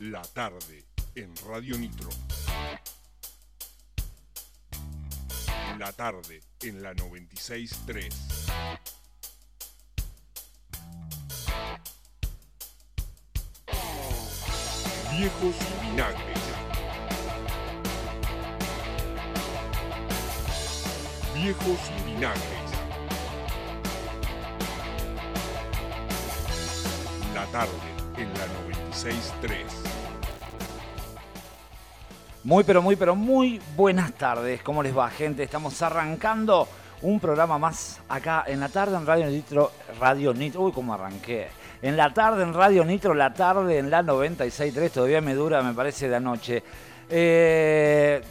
La tarde en Radio Nitro. La tarde en la 96.3. Viejos vinagres. Viejos vinagres. La tarde en la 96.3. Muy, pero muy, pero muy buenas tardes. ¿Cómo les va, gente? Estamos arrancando un programa más acá en la tarde en Radio Nitro. Radio Nitro. Uy, cómo arranqué. En la tarde en Radio Nitro, la tarde en la 96.3. Todavía me dura, me parece, de anoche. Eh,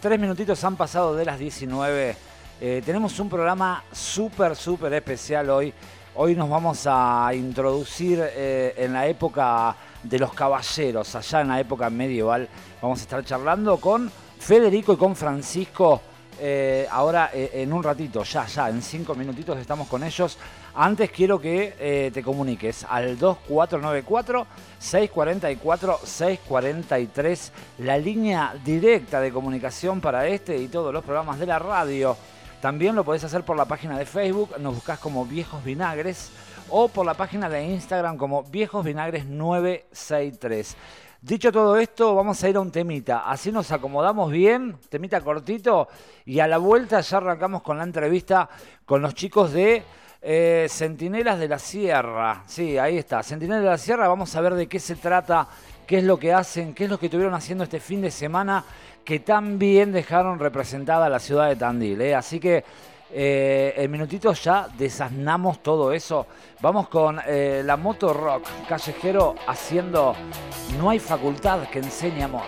tres minutitos han pasado de las 19. Eh, tenemos un programa súper, súper especial hoy. Hoy nos vamos a introducir eh, en la época de los caballeros, allá en la época medieval. Vamos a estar charlando con Federico y con Francisco. eh, ahora eh, en un ratito, ya, ya, en cinco minutitos estamos con ellos. Antes quiero que eh, te comuniques al 2494-644-643, la línea directa de comunicación para este y todos los programas de la radio. También lo podés hacer por la página de Facebook, nos buscas como Viejos Vinagres, o por la página de Instagram como Viejos Vinagres 963. Dicho todo esto, vamos a ir a un temita. Así nos acomodamos bien, temita cortito, y a la vuelta ya arrancamos con la entrevista con los chicos de eh, Centinelas de la Sierra. Sí, ahí está, Centinelas de la Sierra. Vamos a ver de qué se trata, qué es lo que hacen, qué es lo que estuvieron haciendo este fin de semana que tan bien dejaron representada la ciudad de Tandil. ¿eh? Así que eh, en minutitos ya desasnamos todo eso. Vamos con eh, la moto rock callejero haciendo No hay facultad que enseñe amor.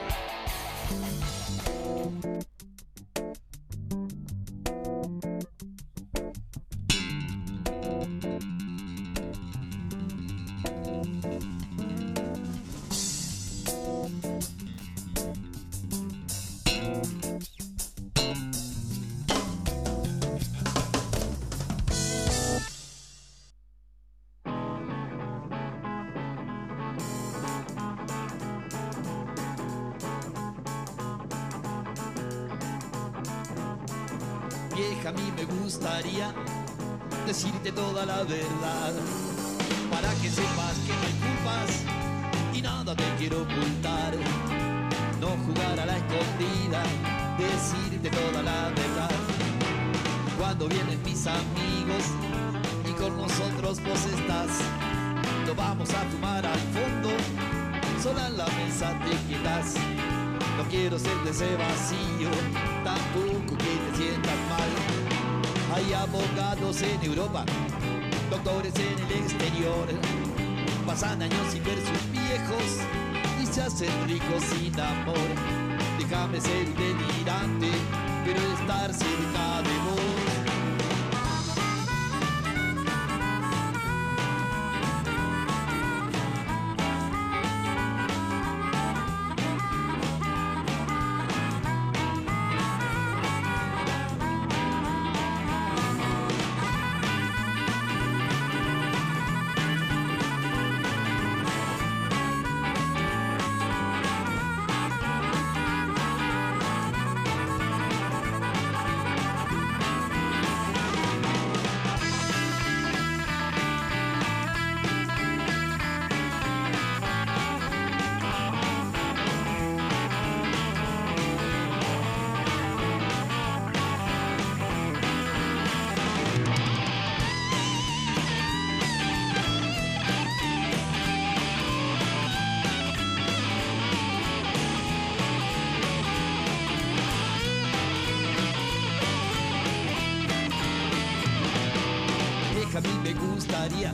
Gustaría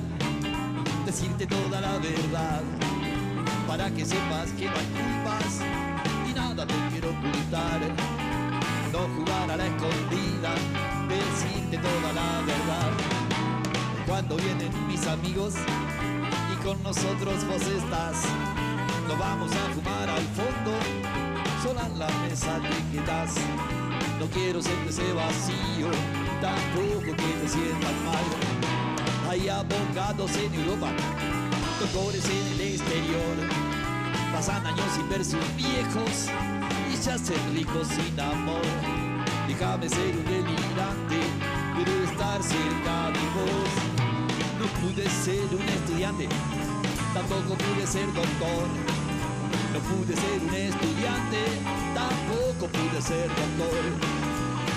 decirte toda la verdad para que sepas que no hay culpas y nada te quiero ocultar. No jugar a la escondida, decirte toda la verdad. Cuando vienen mis amigos y con nosotros vos estás, nos vamos a fumar al fondo, sola en la mesa te quedas. No quiero de ese vacío, tampoco que te sientas mal. Abogados en Europa, doctores en el exterior. pasan años sin ver sus viejos y se hacen ricos sin amor. Déjame ser un delirante, pero estar cerca de vos. No pude ser un estudiante, tampoco pude ser doctor. No pude ser un estudiante, tampoco pude ser doctor.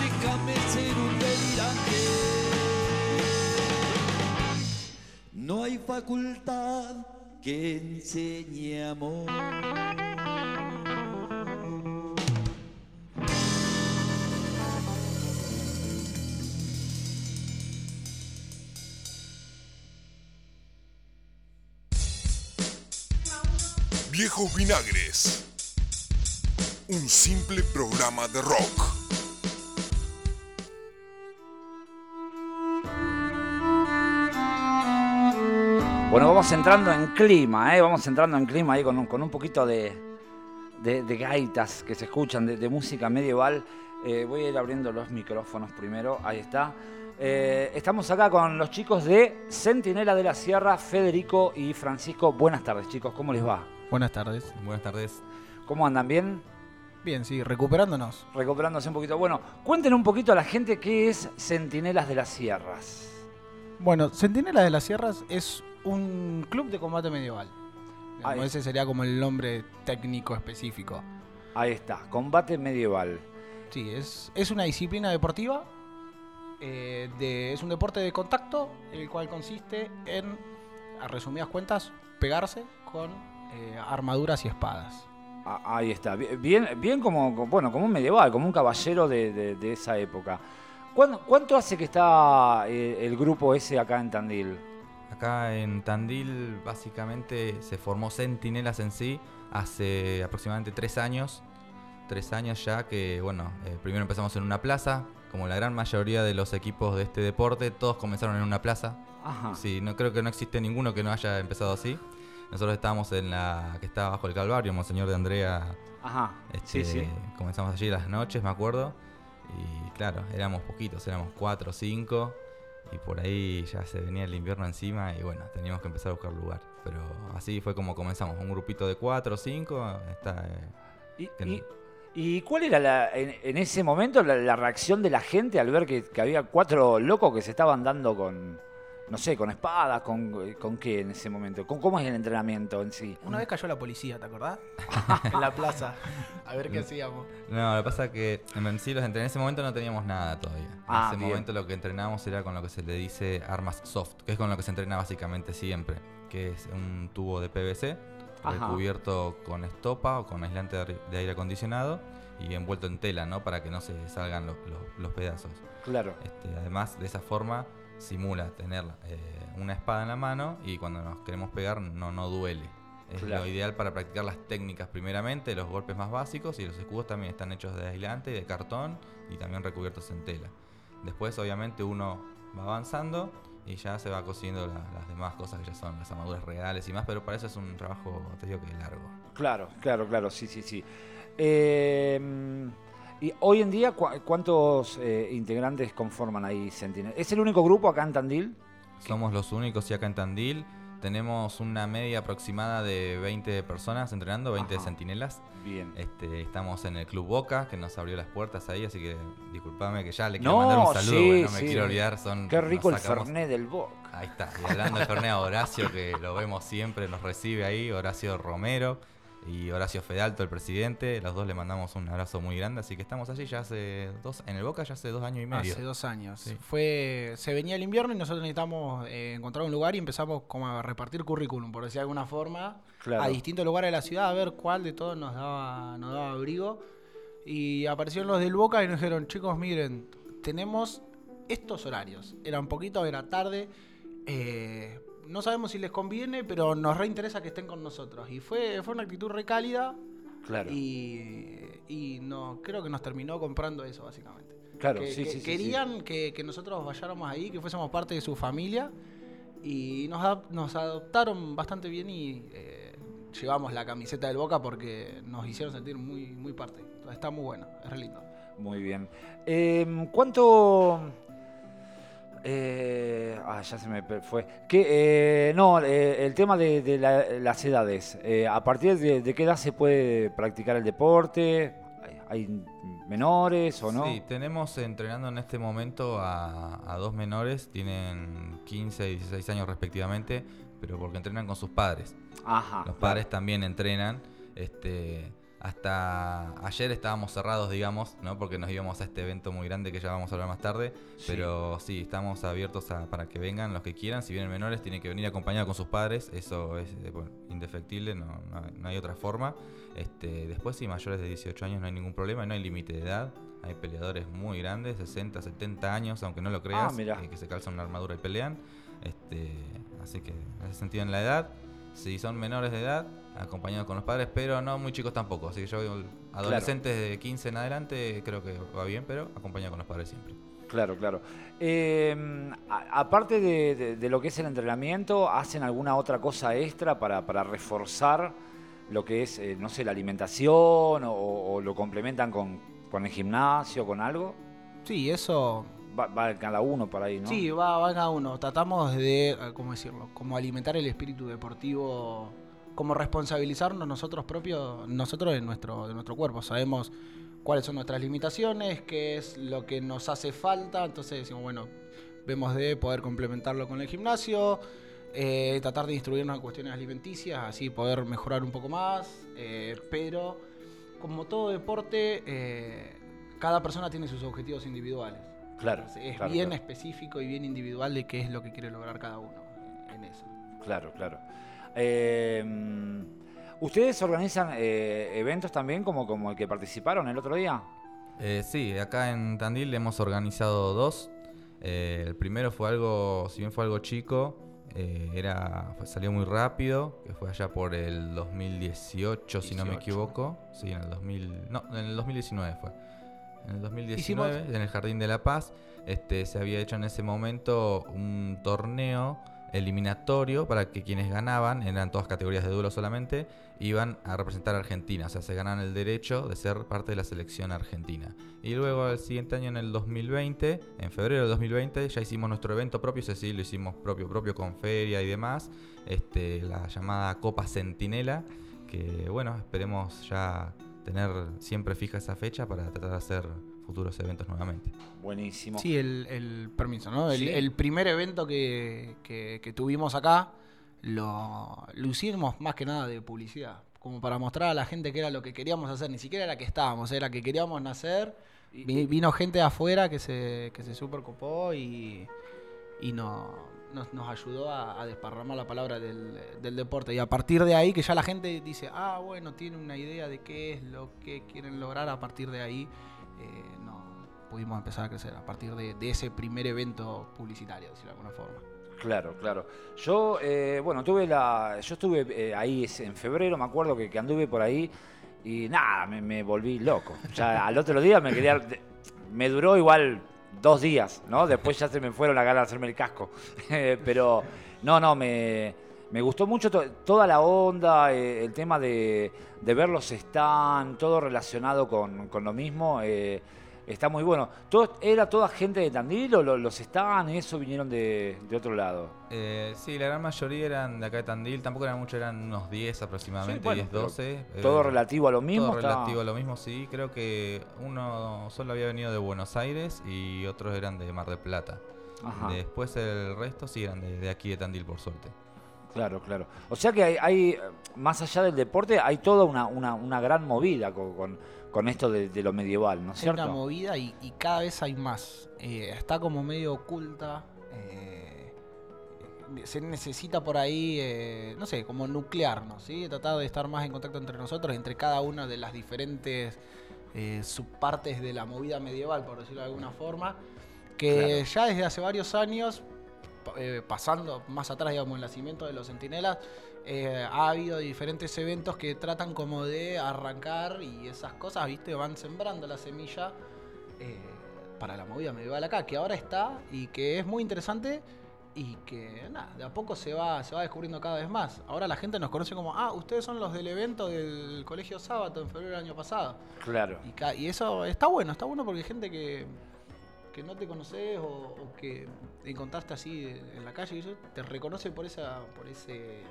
Déjame ser un facultad que enseñe amor. Viejos Vinagres. Un simple programa de rock. Bueno, vamos entrando en clima, ¿eh? Vamos entrando en clima ahí con un, con un poquito de, de- de gaitas que se escuchan, de, de música medieval. Eh, voy a ir abriendo los micrófonos primero, ahí está. Eh, estamos acá con los chicos de Centinela de la Sierra, Federico y Francisco. Buenas tardes, chicos, ¿cómo les va? Buenas tardes. Buenas tardes. ¿Cómo andan? ¿Bien? Bien, sí, recuperándonos. Recuperándose un poquito. Bueno, cuenten un poquito a la gente qué es Centinelas de las Sierras. Bueno, Centinela de las Sierras es un club de combate medieval. Ahí. ese sería como el nombre técnico específico. Ahí está, combate medieval. Sí, es, es una disciplina deportiva. eh, de- es un deporte de contacto, el cual consiste en, a resumidas cuentas, pegarse con eh, armaduras y espadas. Ah, Ahí está, Bi- bien, bien como, bueno, como un medieval, como un caballero de, de- de esa época. ¿Cuán- ¿Cuánto hace que está eh, el grupo ese acá en Tandil? Acá en Tandil básicamente se formó Centinelas en sí hace aproximadamente tres años. Tres años ya que, bueno, eh, primero empezamos en una plaza. Como la gran mayoría de los equipos de este deporte, todos comenzaron en una plaza. Ajá. Sí, no creo que no existe ninguno que no haya empezado así. Nosotros estábamos en la que estaba bajo el Calvario, Monseñor de Andrea. Ajá. Este, Sí, sí. Comenzamos allí las noches, me acuerdo. Y claro, éramos poquitos, éramos cuatro o cinco. Y por ahí ya se venía el invierno encima y bueno, teníamos que empezar a buscar lugar. Pero así fue como comenzamos, un grupito de cuatro o cinco. Está, eh, ¿Y, que y- y cuál era la- en, en ese momento la, la reacción de la gente al ver que, que había cuatro locos que se estaban dando con, no sé, con espadas, con, con qué en ese momento? ¿Con, ¿Cómo es el entrenamiento en sí? Una vez cayó la policía, ¿te acordás? en la plaza. A ver qué hacíamos. No, lo que pasa es que en sí los en ese momento no teníamos nada todavía. En Ah, ese bien. momento lo que entrenábamos era con lo que se le dice armas soft, que es con lo que se entrena básicamente siempre, que es un tubo de PVC recubierto con estopa o con aislante de aire- de aire acondicionado y envuelto en tela, ¿no? Para que no se salgan los, los- los pedazos. Claro. Este, además, de esa forma simula tener eh, una espada en la mano y cuando nos queremos pegar no, no duele. Es Claro. lo ideal para practicar las técnicas primeramente, los golpes más básicos y los escudos también están hechos de aislante, de cartón y también recubiertos en tela. Después obviamente uno va avanzando y ya se va consiguiendo la- las demás cosas que ya son las armaduras reales y más, pero para eso es un trabajo, te digo que largo. Claro, claro, claro, sí, sí, sí. Eh, y hoy en día, ¿cu- ¿cuántos eh, integrantes conforman ahí Sentinel? ¿Es el único grupo acá en Tandil? Somos los únicos y acá en Tandil tenemos una media aproximada de 20 personas entrenando, 20 Ajá. centinelas. Bien. Este, estamos en el Club Boca, que nos abrió las puertas ahí, así que disculpame que ya le No, quiero mandar un saludo, sí, porque no me sí. quiero olvidar. Son, Qué rico el Fernet del Boc. Ahí está, y hablando del Fernet a Horacio, que lo vemos siempre, nos recibe ahí, Horacio Romero y Horacio Fedalto, el presidente. Los dos le mandamos un abrazo muy grande, así que estamos allí ya hace dos, en el Boca ya hace dos años y medio. Hace dos años. Sí. Fue, se venía el invierno y nosotros necesitamos eh, encontrar un lugar y empezamos como a repartir currículum, por decir de alguna forma, Claro. a distintos lugares de la ciudad a ver cuál de todos nos daba, nos daba abrigo. Y aparecieron los del Boca y nos dijeron, chicos, miren, tenemos estos horarios. Era un poquito, era tarde. eh, no sabemos si les conviene, pero nos reinteresa que estén con nosotros. Y fue, fue una actitud re cálida Claro. y, y no, creo que nos terminó comprando eso, básicamente. Claro, Que- sí, que sí, sí, querían Que, que nosotros vayáramos ahí, que fuésemos parte de su familia. Y nos, adap- nos adoptaron bastante bien y eh, llevamos la camiseta del Boca porque nos hicieron sentir muy, muy parte. Está muy bueno, es re lindo. Muy bien. Eh, ¿Cuánto... eh, Ah, ya se me fue. ¿Qué, eh, no, eh, el tema de, de la- las edades. Eh, ¿A partir de, de qué edad se puede practicar el deporte? ¿Hay, menores o no? Sí, tenemos entrenando en este momento a, a dos menores, tienen 15 y 16 años respectivamente, pero porque entrenan con sus padres. Ajá. Los claro. padres también entrenan. Este, hasta ayer estábamos cerrados, digamos, ¿no? porque nos íbamos a este evento muy grande que ya vamos a hablar más tarde. Sí. Pero sí, estamos abiertos a- para que vengan los que quieran. Si vienen menores, tienen que venir acompañados con sus padres. Eso es eh, bueno, indefectible, no, no hay- no hay otra forma. Este, después, sí, mayores de 18 años no hay ningún problema, no hay límite de edad. Hay peleadores muy grandes, 60, 70 años, aunque no lo creas, mirá. eh, que se calzan una armadura y pelean. Este, así que en ese sentido en la edad, si son menores de edad, acompañados con los padres, pero no muy chicos tampoco. Así que yo veo adolescentes de 15 en adelante, creo que va bien, pero acompañado con los padres siempre. Claro, claro. Eh, a- aparte de, de- de lo que es el entrenamiento, ¿hacen alguna otra cosa extra para, para reforzar lo que es, eh, no sé, la alimentación o, o lo complementan con, con el gimnasio, con algo? Sí, eso Va, va cada uno por ahí, ¿no? Sí, va, va cada uno. Tratamos de, eh, ¿cómo decirlo? Como alimentar el espíritu deportivo, como responsabilizarnos nosotros propios, nosotros de nuestro, de nuestro cuerpo. Sabemos cuáles son nuestras limitaciones, qué es lo que nos hace falta. Entonces decimos, bueno, vemos de poder complementarlo con el gimnasio, eh, tratar de instruirnos en cuestiones alimenticias, así poder mejorar un poco más. eh, pero, como todo deporte, eh, cada persona tiene sus objetivos individuales. Claro, Es claro, bien claro. específico y bien individual de qué es lo que quiere lograr cada uno en eso. Claro, claro. Eh, ¿Ustedes organizan eh, eventos también como, como el que participaron el otro día? Eh, sí, acá en Tandil hemos organizado dos. Eh, el primero fue algo, si bien fue algo chico, era fue- salió muy rápido, que fue allá por el 2018, si no me 18. equivoco. Sí, en el 2000, no, en el 2019 fue. En el 2019, Hicimos- en el Jardín de la Paz, este, se había hecho en ese momento un torneo eliminatorio para que quienes ganaban, eran todas categorías de duelo solamente, iban a representar a Argentina, o sea, se ganan el derecho de ser parte de la selección argentina. Y luego el siguiente año, en el 2020, en febrero del 2020, ya hicimos nuestro evento propio, ese sí lo hicimos propio, propio con feria y demás, este, la llamada Copa Centinela, que bueno, esperemos ya tener siempre fija esa fecha para tratar de hacer futuros eventos nuevamente. Buenísimo. Sí, el, el permiso, ¿no? El, Sí. el primer evento que, que- que tuvimos acá lo, lo hicimos más que nada de publicidad, como para mostrar a la gente que era lo que queríamos hacer, ni siquiera era que estábamos, era que queríamos nacer. Vi- vino gente de afuera que se, que se super copó y, y no, nos, nos ayudó a, a desparramar la palabra del, del deporte. Y a partir de ahí, que ya la gente dice, ah, bueno, tiene una idea de qué es lo que quieren lograr, a partir de ahí eh, no, pudimos empezar a crecer, a partir de, de ese primer evento publicitario, decirlo de alguna forma. Claro, claro. Yo, eh, bueno, tuve la. Yo estuve eh, ahí en febrero, me acuerdo que, anduve por ahí y nada, me, volví loco. Ya al otro día me quería. de- Me duró igual dos días, ¿no? Después ya se me fueron la ganas de hacerme el casco. Pero, no, no, me, me gustó mucho to- toda la onda, eh, el tema de, de ver los stands, todo relacionado con, con lo mismo. eh, Está muy bueno. ¿Todo, ¿Era toda gente de Tandil o lo- los y eso vinieron de, de otro lado? Eh, sí, la gran mayoría eran de acá de Tandil, tampoco eran muchos, eran unos 10 aproximadamente, Sí, bueno, 10, pero 12. Todo eh, relativo a lo mismo. Todo relativo a lo mismo, sí. Creo que uno solo había venido de Buenos Aires y otros eran de Mar del Plata. Ajá, Después el resto sí eran de, de aquí de Tandil, por suerte. Claro, claro. O sea que hay, hay, más allá del deporte, hay toda una, una, una gran movida con, con, con esto de, de lo medieval, ¿no es Es una cierto? movida y, y cada vez hay más. Eh, está como medio oculta. eh, se necesita por ahí, eh, no sé, como nuclearnos, ¿sí? Tratar de estar más en contacto entre nosotros, entre cada una de las diferentes subpartes de la movida medieval, por decirlo de alguna forma. Que ya desde hace varios años, eh, pasando más atrás, digamos, el nacimiento de los centinelas, eh, ha habido diferentes eventos que tratan como de arrancar y esas cosas, ¿viste? Van sembrando la semilla eh, para la movida medieval acá, que ahora está y que es muy interesante y que, nada, de a poco se va, se va descubriendo cada vez más. Ahora la gente nos conoce como, ah, ustedes son los del evento del Colegio Sábato en febrero del año pasado. Claro. Y, y eso está bueno, está bueno porque hay gente que, que no te conoces o, o que encontraste así en la calle y eso, te reconoce por esa, por ese,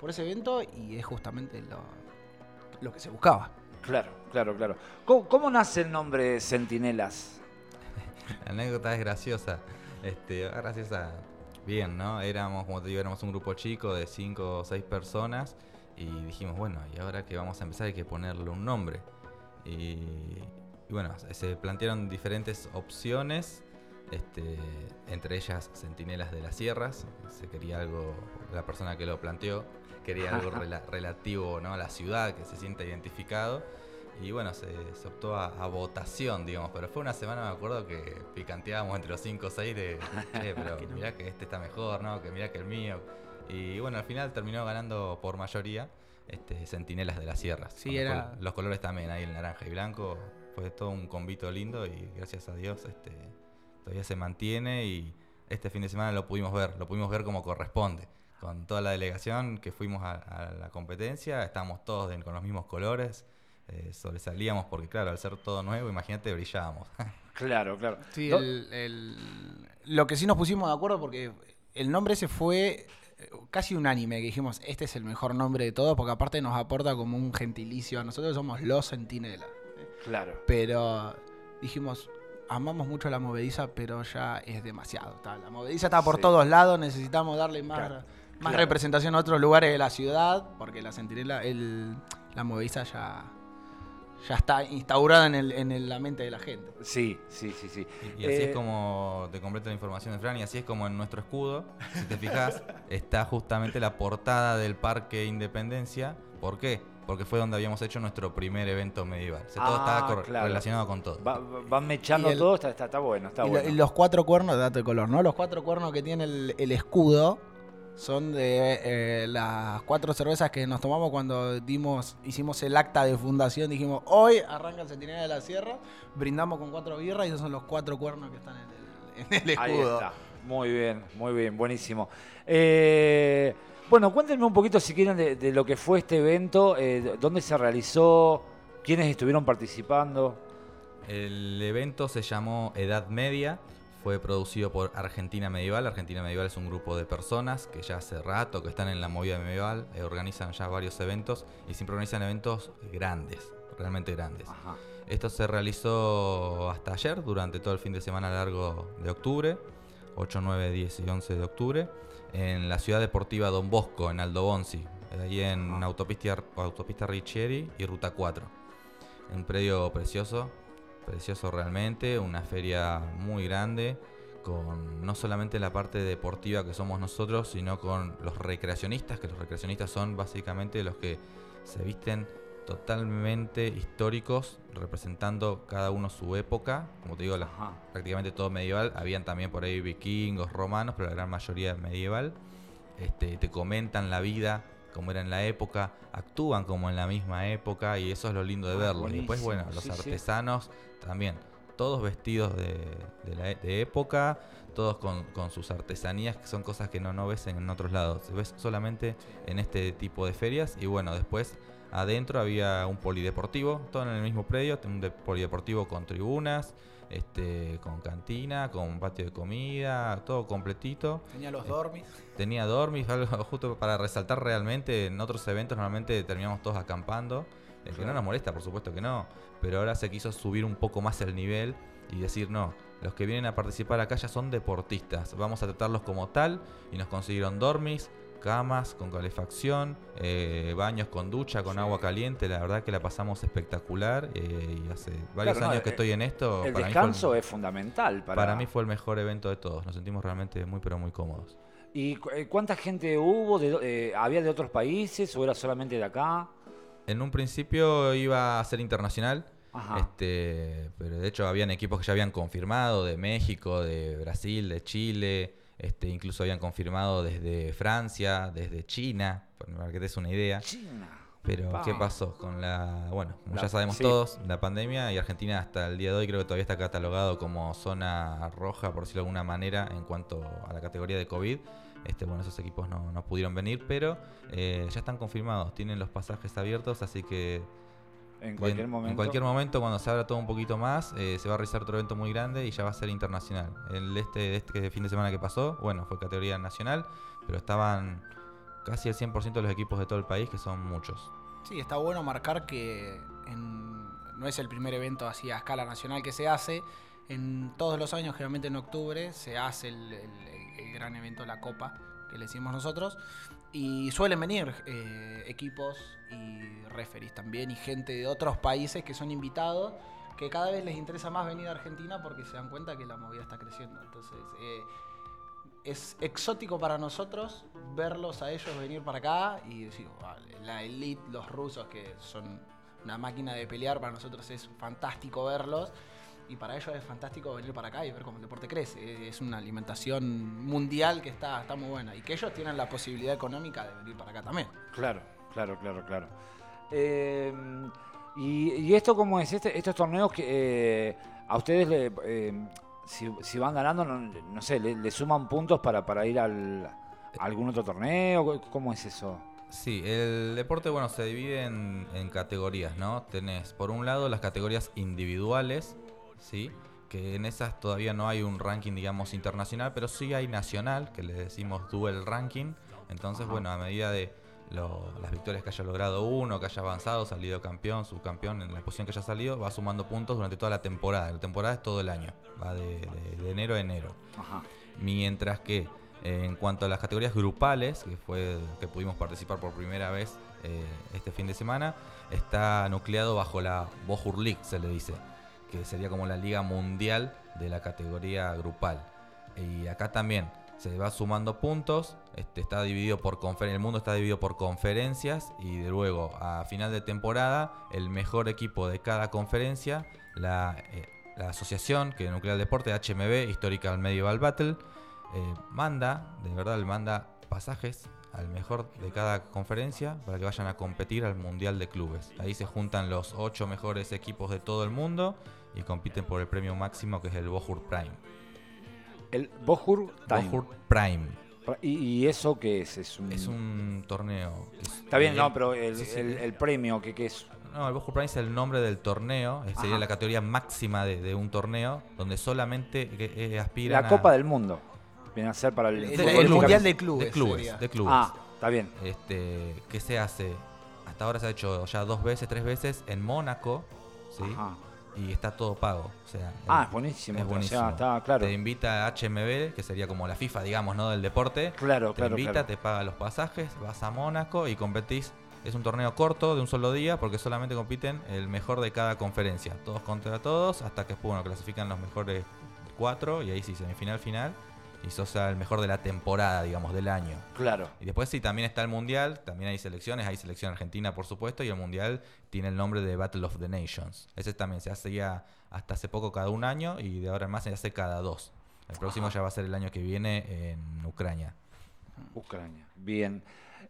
por ese evento y es justamente lo, lo que se buscaba. Claro, claro, claro. ¿Cómo, cómo nace el nombre Centinelas? La anécdota es graciosa. Este, graciosa, bien, ¿no? Éramos, como te digo, éramos un grupo chico de cinco o seis personas y dijimos, bueno, y ahora que vamos a empezar hay que ponerle un nombre. Y, y bueno, se plantearon diferentes opciones, este, entre ellas Centinelas de las Sierras. Se quería algo, la persona que lo planteó quería algo rela- relativo ¿no? a la ciudad, que se sienta identificado. Y bueno, se, se optó a, a votación, digamos, pero fue una semana, me acuerdo, que picanteábamos entre los 5 o 6 de, che, pero mirá que este está mejor, ¿no? Que mirá que el mío. Y bueno, al final terminó ganando por mayoría este, Centinelas de las Sierras. Sí, era- Los colores también, ahí el naranja y blanco. Fue todo un convito lindo y gracias a Dios este, todavía se mantiene y este fin de semana lo pudimos ver, lo pudimos ver como corresponde. Con toda la delegación que fuimos a, a la competencia, estábamos todos de- con los mismos colores, eh, sobresalíamos porque claro, al ser todo nuevo, imagínate, brillábamos. Claro, claro. Sí, Do- el- el- lo que sí nos pusimos de acuerdo porque el nombre ese fue eh, casi unánime, que dijimos, este es el mejor nombre de todos, porque aparte nos aporta como un gentilicio. Nosotros somos los centinelas. Claro. Pero dijimos, amamos mucho la movediza, pero ya es demasiado. Está- La movediza está por Sí. todos lados, necesitamos darle más, Claro, más claro. representación a otros lugares de la ciudad, porque la centinela, el, la movediza ya, ya está instaurada en, el- en el- la mente de la gente. Sí, sí, sí, sí. Y, y así Eh, es como te completo la información de Fran, y así es como en nuestro escudo, si te fijas, está justamente la portada del Parque Independencia. ¿Por qué? Porque fue donde habíamos hecho nuestro primer evento medieval. O sea, todo Ah, cor- claro. relacionado con todo. va- va- van mechando el- todo, está, está, está bueno, está y, lo- bueno. y los cuatro cuernos, dato de color, ¿no? Los cuatro cuernos que tiene el, el escudo son de eh, las cuatro cervezas que nos tomamos cuando dimos, hicimos el acta de fundación. Dijimos, hoy arranca el Centinela de la Sierra, brindamos con cuatro birras y esos son los cuatro cuernos que están en el, en el Ahí escudo. está. Muy bien, muy bien, buenísimo. Eh, bueno, cuéntenme un poquito si quieren de, de lo que fue este evento, eh, dónde se realizó, quiénes estuvieron participando. El evento se llamó Edad Media, fue producido por Argentina Medieval. Argentina Medieval es un grupo de personas que ya hace rato que están en la movida medieval, eh, organizan ya varios eventos y siempre organizan eventos grandes, realmente grandes. Ajá. Esto se realizó hasta ayer, durante todo el fin de semana largo de octubre, 8, 9, 10 y 11 de octubre, en la ciudad deportiva Don Bosco, en Aldo Bonzi, ahí en autopista, autopista Richieri y Ruta 4. Un predio precioso, precioso realmente, una feria muy grande, con no solamente la parte deportiva que somos nosotros, sino con los recreacionistas, que los recreacionistas son básicamente los que se visten totalmente históricos, representando cada uno su época. Como te digo, prácticamente todo medieval. Habían también por ahí vikingos, romanos, pero la gran mayoría medieval. Este, te comentan la vida, como era en la época, actúan como en la misma época y eso es lo lindo de Ah, verlo. Y después, bueno, los sí, sí. artesanos también, todos vestidos de, de la e- de época, todos con, con sus artesanías, que son cosas que no, no ves en otros lados, ves solamente en este tipo de ferias. Y bueno, después adentro había un polideportivo, todo en el mismo predio, un de- polideportivo con tribunas, este, con cantina, con patio de comida, todo completito. Tenía los dormis. Tenía dormis, algo justo para resaltar realmente. En otros eventos normalmente terminamos todos acampando. El que no nos molesta, por supuesto que no. Pero ahora se quiso subir un poco más el nivel y decir, no, los que vienen a participar acá ya son deportistas. Vamos a tratarlos como tal. Y nos consiguieron dormis, camas con calefacción, eh, baños con ducha, con Sí. agua caliente. La verdad que la pasamos espectacular. eh, y hace varios Claro, no, años que eh, estoy en esto. El para mí fue el- descanso es fundamental para, para mí fue el mejor evento de todos. Nos sentimos realmente muy, pero muy cómodos. ¿Y cu- cuánta gente hubo? De, eh, ¿Había de otros países o era solamente de acá? En un principio iba a ser internacional, Ajá. este, pero de hecho habían equipos que ya habían confirmado de México, de Brasil, de Chile, este, incluso habían confirmado desde Francia, desde China, para que te des una idea. China. Pero. ¿qué pasó con la, bueno, como La- ya sabemos sí. todos, la pandemia y Argentina hasta el día de hoy creo que todavía está catalogado como zona roja, por decirlo de alguna manera, en cuanto a la categoría de COVID. Este, bueno, esos equipos no, no pudieron venir, pero eh, ya están confirmados, tienen los pasajes abiertos, así que En cualquier en, momento. En cualquier momento, cuando se abra todo un poquito más, eh, se va a realizar otro evento muy grande y ya va a ser internacional. El este, este fin de semana que pasó, bueno, fue categoría nacional, pero estaban casi el 100% de los equipos de todo el país, que son muchos. Sí, está bueno marcar que en- no es el primer evento así a escala nacional que se hace. En todos los años, generalmente en octubre, se hace el, el- el gran evento, la Copa, que le decimos nosotros. Y suelen venir eh, equipos y referees también y gente de otros países que son invitados, que cada vez les interesa más venir a Argentina porque se dan cuenta que la movida está creciendo. Entonces, eh, es exótico para nosotros verlos a ellos venir para acá y decir, "Vale, la elite, los rusos que son una máquina de pelear, para nosotros es fantástico verlos. Y para ellos es fantástico venir para acá y ver cómo el deporte crece. Es una alimentación mundial que está, está muy buena. Y que ellos tienen la posibilidad económica de venir para acá también. Claro, claro, claro, claro. Eh, y, y esto cómo es? Este, estos torneos que eh, a ustedes, le, eh, si, si van ganando, no, no sé, le, le suman puntos para, para ir al, a algún otro torneo. ¿Cómo es eso? Sí, el deporte, bueno, se divide en, en categorías, ¿no? Tenés, por un lado, las categorías individuales, ¿sí? Que en esas todavía no hay un ranking, digamos, internacional, pero sí hay nacional, que le decimos dual ranking. Entonces, Ajá. bueno, a medida de lo- las victorias que haya logrado uno, que haya avanzado, salido campeón, subcampeón, en la posición que haya salido, va sumando puntos durante toda la temporada. La temporada es todo el año, va de, de- de enero a enero. Ajá. Mientras que eh, en cuanto a las categorías grupales, que fue que pudimos participar por primera vez eh, este fin de semana, está nucleado bajo la Bohur League, se le dice, que sería como la liga mundial de la categoría grupal. Y acá también se va sumando puntos, este, está dividido por el mundo está dividido por conferencias y de luego a final de temporada el mejor equipo de cada conferencia, la, eh, asociación que nuclea el deporte, HMB, Historical Medieval Battle, eh, manda, de verdad, manda pasajes al mejor de cada conferencia para que vayan a competir al Mundial de Clubes. Ahí se juntan los ocho mejores equipos de todo el mundo y compiten por el premio máximo que es el Bohur Prime. El Bohur Time. Bohur Prime. ¿Y, y eso qué es? Es un... Es un torneo. es- Está bien, no, pero el, sí, sí. el- el premio, ¿qué, qué es? No, el Bohur Prime es el nombre del torneo, sería Ajá. la categoría máxima de, de un torneo donde solamente eh, eh, aspiran La a- Copa del Mundo. Viene a ser para el, El- fútbol el Mundial de de clubes. de clubes, sería. de clubes. Ah, está bien. este, que se hace, hasta ahora se ha hecho ya dos veces, tres veces en Mónaco, ¿sí? Ajá. Y está todo pago. O sea, Ah, es buenísimo. es o buenísimo. sea, está claro. Te invita a HMB, que sería como la FIFA, digamos, ¿no? Del deporte. Claro, te claro, invita, claro. te paga los pasajes, vas a Mónaco y competís. Es un torneo corto de un solo día porque solamente compiten el mejor de cada conferencia. Todos contra todos hasta que bueno, clasifican los mejores cuatro y ahí sí, semifinal, final. Y sos el mejor de la temporada, digamos, del año. Claro. Y después sí, también está el Mundial, también hay selecciones, hay selección argentina por supuesto, y el Mundial tiene el nombre de Battle of the Nations. Ese también se hace ya hasta hace poco cada un año y de ahora en más se hace cada dos. El próximo ya va a ser el año que viene en Ucrania. Ucrania. Bien.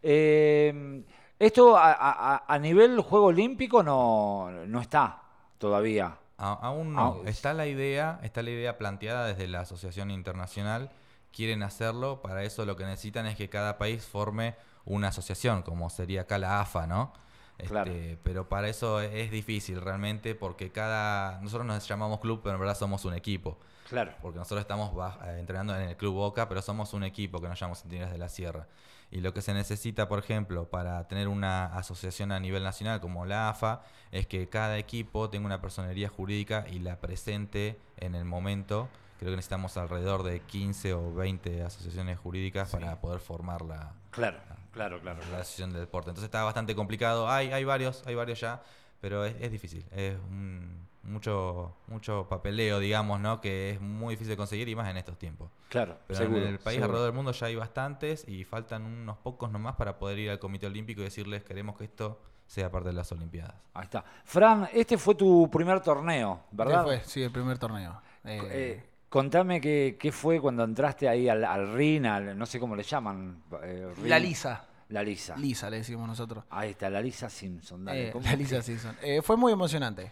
Eh, esto a, a- a nivel juego olímpico no, no está todavía. A- aún no. Ah, está la idea, está la idea planteada desde la Asociación Internacional. Quieren hacerlo, para eso lo que necesitan es que cada país forme una asociación, como sería acá la AFA, ¿no? Este, Claro. Pero para eso es difícil realmente, porque cada. Nosotros nos llamamos club, pero en verdad somos un equipo. Claro. Porque nosotros estamos eh, entrenando en el Club Boca, pero somos un equipo que nos llamamos Centinelas de la Sierra. Y lo que se necesita, por ejemplo, para tener una asociación a nivel nacional como la AFA, es que cada equipo tenga una personería jurídica y la presente en el momento. Creo que necesitamos alrededor de 15 o 20 asociaciones jurídicas para poder formar la, Claro, claro, claro. la asociación de deporte. Entonces está bastante complicado. Hay, hay varios, hay varios ya, pero es, es difícil. Es un- mucho, mucho papeleo, digamos, ¿no? Que es muy difícil de conseguir y más en estos tiempos. Claro, Pero seguro, en el país seguro. alrededor del mundo ya hay bastantes y faltan unos pocos nomás para poder ir al Comité Olímpico y decirles queremos que esto sea parte de las Olimpiadas. Ahí está. Fran, este fue tu primer torneo, ¿verdad? Este fue, sí, el primer torneo. Eh, Eh, contame qué, qué fue cuando entraste ahí al, al RIN, al- no sé cómo le llaman. eh, la Lisa. La Lisa. Lisa le decimos nosotros. Ahí está, la Lisa Simpson. Dale, Eh, la Lisa Simpson. Eh, fue muy emocionante.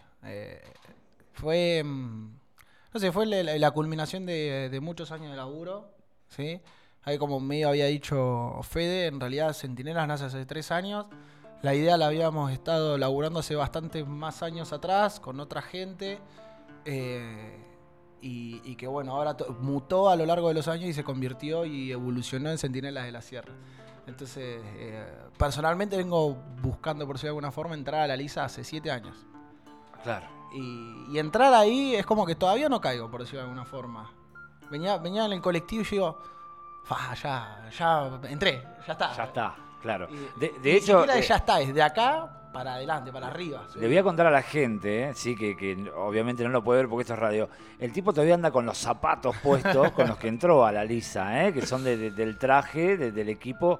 Fue. mm, No sé, fue la, la- la culminación de, de muchos años de laburo. ¿sí? Ahí, como medio había dicho Fede, en realidad Centinelas nace hace tres años. La idea la habíamos estado laburando hace bastantes más años atrás con otra gente. eh, y, y que bueno, ahora mutó a lo largo de los años y se convirtió y evolucionó en Centinelas de la Sierra. Entonces, eh, personalmente vengo buscando, por decirlo de alguna forma, entrar a la Lisa hace siete años. Claro. Y, y entrar ahí es como que todavía no caigo, por decirlo de alguna forma. Venía, venía en el colectivo y yo digo, "Fa, ya, ya entré, ya está. Ya está, claro. Y- De, de ni hecho, siquiera eh, ya está, es de acá para adelante, para arriba. le voy a contar a la gente, eh, sí, que, que obviamente no lo puede ver porque esto es radio. El tipo todavía anda con los zapatos puestos con los que entró a la lisa, eh, que son de- de- del traje, de- del equipo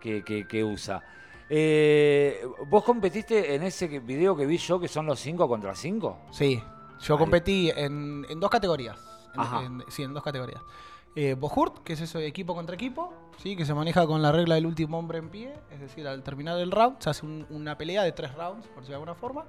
que, que- que usa. Eh, ¿Vos competiste en ese video que vi yo, que son los 5 contra 5? Sí, yo Ahí. competí en, en dos categorías. En- Ajá. en- sí, en dos categorías. Eh, Bojurt, que es eso de equipo contra equipo, sí, que se maneja con la regla del último hombre en pie, es decir, al terminar el round se hace un- una pelea de tres rounds, por decirlo de alguna forma,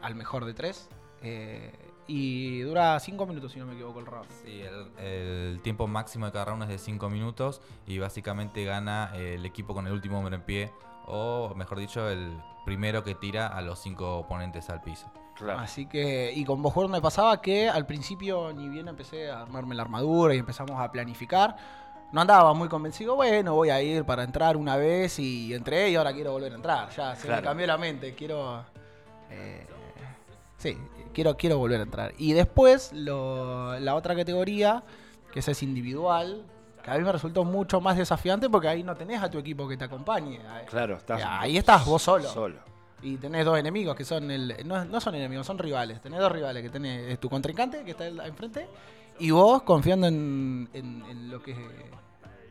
al mejor de tres, eh, y dura cinco minutos, si no me equivoco, el round. Sí, el, tiempo máximo de cada round es de 5 minutos y básicamente gana el equipo con el último hombre en pie o, mejor dicho, el primero que tira a los 5 oponentes al piso. Claro. Así que, y con Bojurt me pasaba que al principio ni bien empecé a armarme la armadura y empezamos a planificar, no andaba muy convencido, bueno, voy a ir para entrar una vez y entré y ahora quiero volver a entrar, ya se Claro. me cambió la mente, quiero... eh, sí, quiero, quiero volver a entrar. Y después lo- la otra categoría, que esa es individual, que a mí me resultó mucho más desafiante porque ahí no tenés a tu equipo que te acompañe. Claro, estás Ahí estás vos solo. Solo. Y tenés dos enemigos que son el. No, no son enemigos, son rivales. Tenés dos rivales que tenés tu contrincante que está enfrente. Y vos confiando en, en- en lo que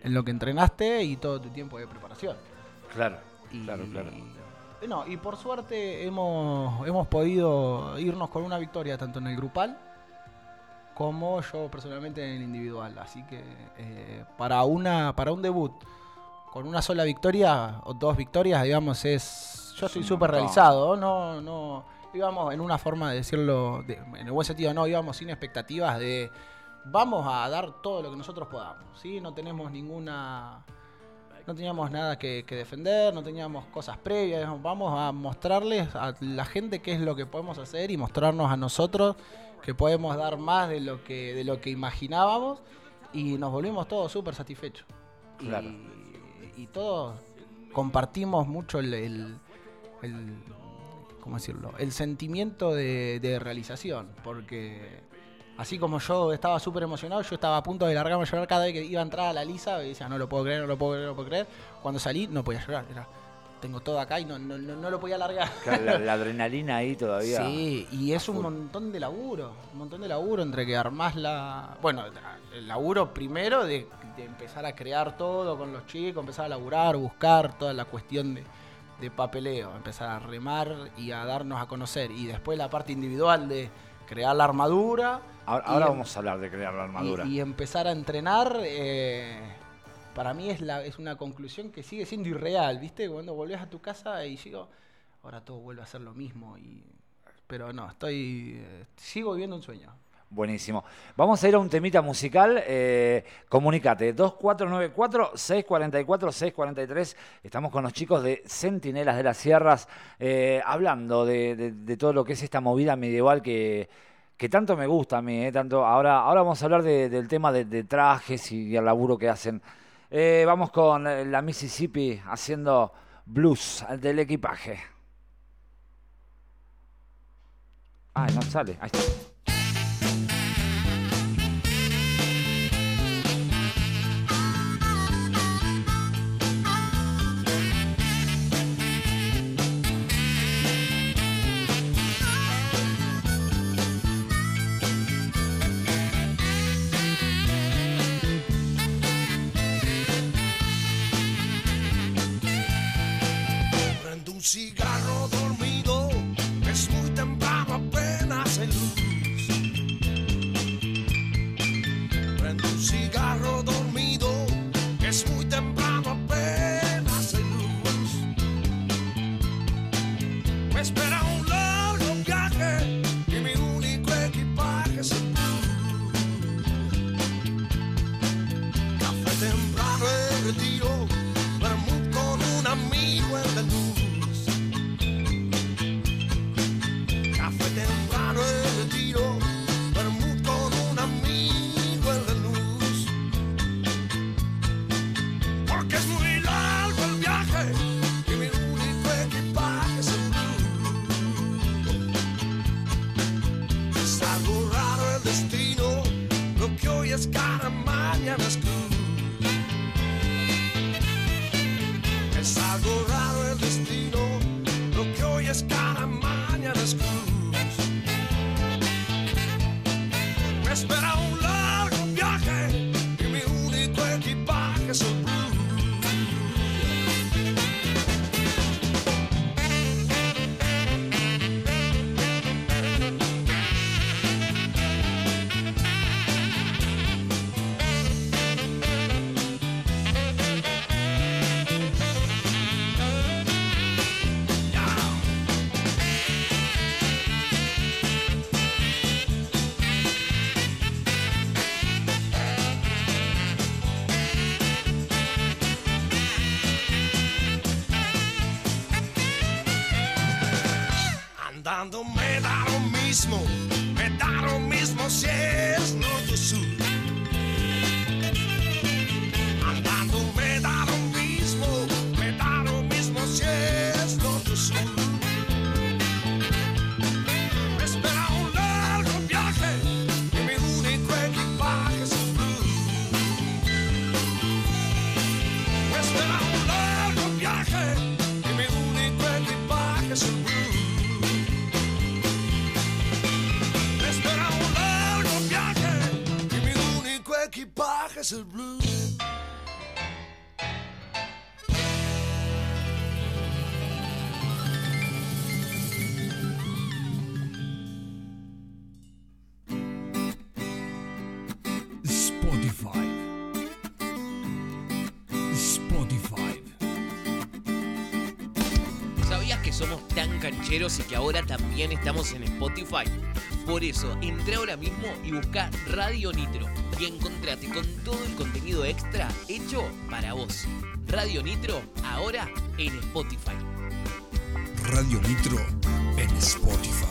en lo que entrenaste y todo tu tiempo de preparación. Claro, Y, claro, claro. y no, y por suerte hemos, hemos podido irnos con una victoria tanto en el grupal como yo personalmente en el individual. Así que eh, para una para un debut con una sola victoria o dos victorias, digamos, es yo estoy súper realizado. No, no íbamos en una forma de decirlo, de- en el buen sentido, no íbamos sin expectativas de vamos a dar todo lo que nosotros podamos. ¿sí? No tenemos ninguna no teníamos nada que, que defender, no teníamos cosas previas, vamos a mostrarles a la gente qué es lo que podemos hacer y mostrarnos a nosotros que podemos dar más de lo que, de lo que imaginábamos y nos volvimos todos súper satisfechos. Claro. Y, todos compartimos mucho el, el- el- ¿cómo decirlo? el sentimiento de, de realización, porque Así como yo estaba súper emocionado, yo estaba a punto de largarme a llorar cada vez que iba a entrar a la lisa y decía, no lo puedo creer, no lo puedo creer, no lo puedo creer. Cuando salí no podía llorar, era, tengo todo acá y no, no, no, no lo podía largar. Claro, La, la adrenalina ahí todavía. Sí, y es un montón de laburo, un montón de laburo entre que armás la... Bueno, el laburo primero de, de empezar a crear todo con los chicos, empezar a laburar, buscar toda la cuestión de, de papeleo, empezar a remar y a darnos a conocer. Y después la parte individual de crear la armadura. Ahora, em- vamos a hablar de crear la armadura. y, y empezar a entrenar, eh, para mí es, la, es una conclusión que sigue siendo irreal, ¿viste? Cuando volvés a tu casa y digo, ahora todo vuelve a ser lo mismo. Y, pero no, estoy eh, sigo viviendo un sueño. Buenísimo. Vamos a ir a un temita musical. Eh, comunicate, 2494-644-643. Estamos con los chicos de Centinelas de las Sierras, eh, hablando de, de- todo lo que es esta movida medieval que, que tanto me gusta a mí. eh, tanto, ahora, ahora vamos a hablar de- del tema de, trajes y el laburo que hacen. Eh, vamos con la Mississippi haciendo blues del equipaje. Ah, no sale. Ahí está. Espera cancheros y que ahora también estamos en Spotify? Por eso, entra ahora mismo y busca Radio Nitro y encontrate con todo el contenido extra hecho para vos. Radio Nitro, ahora en Spotify. Radio Nitro en Spotify.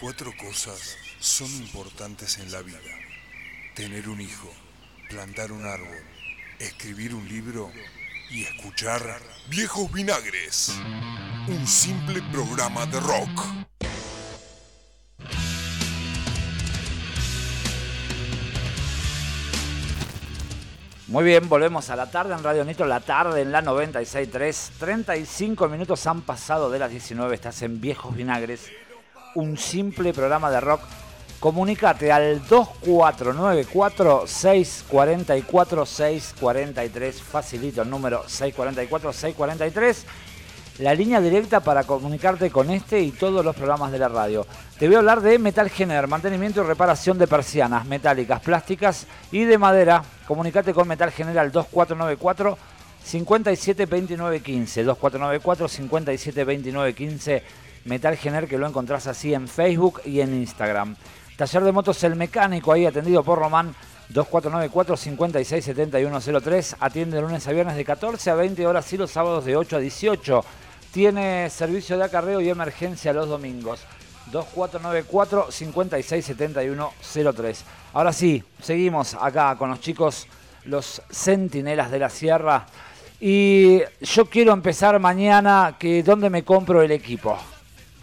Cuatro cosas son importantes en la vida. Tener un hijo, plantar un árbol, escribir un libro y escuchar Viejos Vinagres. Un simple programa de rock. Muy bien, volvemos a la tarde en Radio Nitro, la tarde en la 96.3. 35 minutos han pasado de las 19, estás en Viejos Vinagres, un simple programa de rock. Comunicate al 2494-644-643, facilito el número 644-643, la línea directa para comunicarte con este y todos los programas de la radio. Te voy a hablar de Metal Gener, mantenimiento y reparación de persianas metálicas, plásticas y de madera. Comunicate con Metal Gener al 2494 572915 2494 572915 Metal Gener que lo encontrás así en Facebook y en Instagram. Taller de motos El Mecánico ahí atendido por Román 2494 567103 atiende de lunes a viernes de 14 a 20 horas y los sábados de 8 a 18. Tiene servicio de acarreo y emergencia los domingos. 2494 567103. Ahora sí, seguimos acá con los chicos, los centinelas de la sierra. Y yo quiero empezar mañana que dónde me compro el equipo.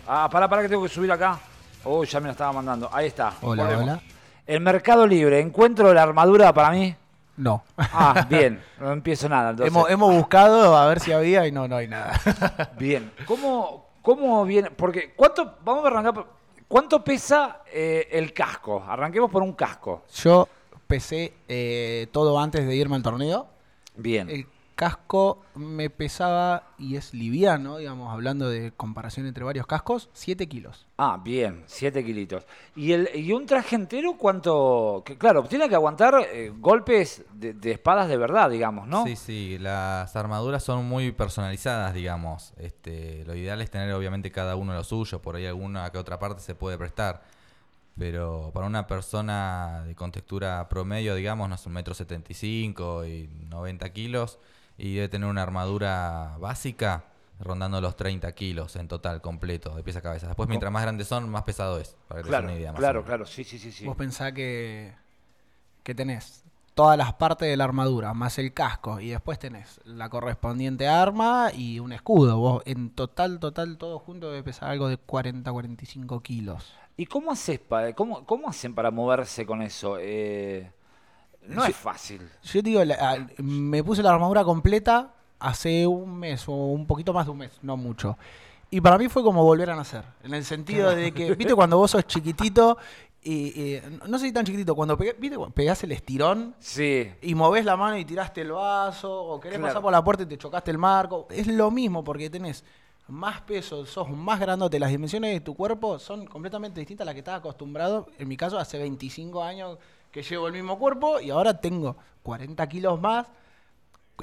Ah, pará, pará que tengo que subir acá. Uy, ya me lo estaba mandando. Ahí está. Hola, Volvemos. hola. El Mercado Libre, encuentro la armadura para mí. No. Ah, bien, no empiezo nada. Entonces. hemos, hemos buscado a ver si había y no, no hay nada. Bien. ¿Cómo, ¿Cómo viene? Porque, ¿cuánto, vamos a arrancar, por- ¿cuánto pesa eh, el casco? Arranquemos por un casco. Yo pesé eh, todo antes de irme al torneo. Bien. El casco me pesaba y es liviano, digamos, hablando de comparación entre varios cascos, 7 kilos. Ah, bien, 7 kilitos. ¿Y, el, ¿Y un traje entero cuánto? Que, claro, tiene que aguantar eh, golpes de, de espadas de verdad, digamos, ¿no? Sí, sí, las armaduras son muy personalizadas, digamos. Este, lo ideal es tener obviamente cada uno lo suyo, por ahí alguna que otra parte se puede prestar. Pero para una persona de contextura promedio, digamos, no es un metro setenta y cinco y 90 kilos, y debe tener una armadura básica rondando los 30 kilos en total, completo, de pies a cabeza. Después, mientras más grandes son, más pesado es, para que te claro, una idea más claro, claro, sí, sí, sí. sí. Vos pensás que, que tenés todas las partes de la armadura, más el casco, y después tenés la correspondiente arma y un escudo. Vos en total, total, todo junto debe pesar algo de 40, 45 kilos. ¿Y cómo haces para, cómo, cómo hacen para moverse con eso? Eh, no es fácil. Yo te digo, la- me puse la armadura completa hace un mes o un poquito más de un mes, no mucho. Y para mí fue como volver a nacer, en el sentido de que, viste, cuando vos sos chiquitito, y, y- no sé si tan chiquitito, cuando pegás, viste, pegás el estirón Sí, y movés la mano y tiraste el vaso, o querés Claro. pasar por la puerta y te chocaste el marco, es lo mismo porque tenés más peso, sos más grandote, las dimensiones de tu cuerpo son completamente distintas a las que estás acostumbrado. En mi caso, hace 25 años que llevo el mismo cuerpo y ahora tengo 40 kilos más,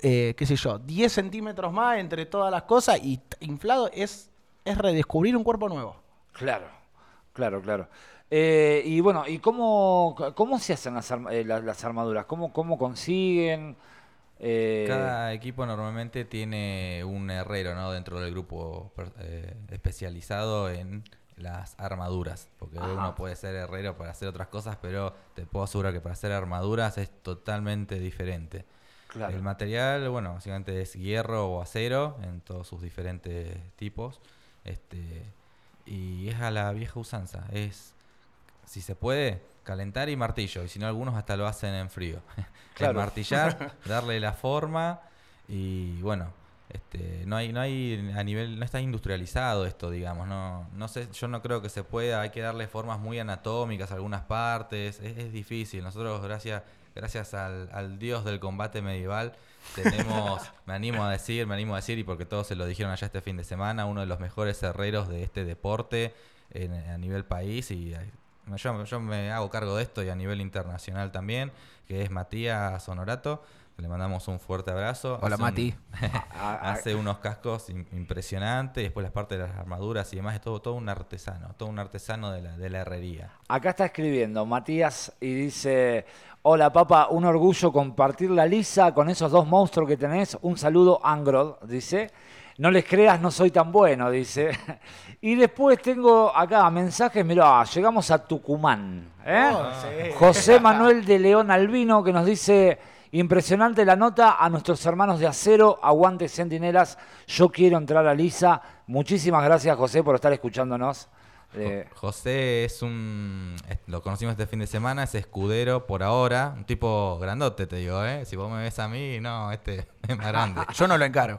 eh, qué sé yo, 10 centímetros más entre todas las cosas y inflado es, es redescubrir un cuerpo nuevo. claro, claro, claro. Eh, y bueno, ¿y cómo, cómo se hacen las, arma- eh, las, las armaduras? ¿Cómo, cómo consiguen? Eh, Cada equipo normalmente tiene un herrero ¿no? dentro del grupo eh, especializado en las armaduras. Porque Ajá. uno puede ser herrero para hacer otras cosas, pero te puedo asegurar que para hacer armaduras es totalmente diferente. claro. El material, bueno, básicamente es hierro o acero en todos sus diferentes tipos. Este, y es a la vieja usanza. Es, si se puede, calentar y martillo. Y si no, algunos hasta lo hacen en frío. Claro. Es martillar, darle la forma y bueno. Este, no hay, no hay a nivel, no está industrializado esto, digamos, no, no sé, yo no creo que se pueda, hay que darle formas muy anatómicas a algunas partes, es, es difícil. Nosotros, gracias, gracias al, al dios del combate medieval, tenemos, me animo a decir, me animo a decir, y porque todos se lo dijeron allá este fin de semana, uno de los mejores herreros de este deporte en- a nivel país, y eh, yo, yo me hago cargo de esto y a nivel internacional también, que es Matías Honorato. Le mandamos un fuerte abrazo. Hola, Hace Mati. Hace unos cascos im- impresionantes, y después las partes de las armaduras y demás, es todo, todo un artesano, todo un artesano de la, de la herrería. Acá está escribiendo Matías y dice, hola papá, un orgullo compartir la lisa con esos dos monstruos que tenés. Un saludo Angrod, dice. No les creas, no soy tan bueno, dice. Y después tengo acá mensajes, mirá, llegamos a Tucumán. ¿eh? Oh, sí. José Manuel de León Albino que nos dice, impresionante la nota a nuestros hermanos de acero, aguante centinelas, yo quiero entrar a Lisa. Muchísimas gracias José por estar escuchándonos. Eh, Jo- José es un. Lo conocimos este fin de semana, es escudero por ahora. Un tipo grandote, te digo, ¿eh? Si vos me ves a mí, no, este es más grande. Yo no lo encaro.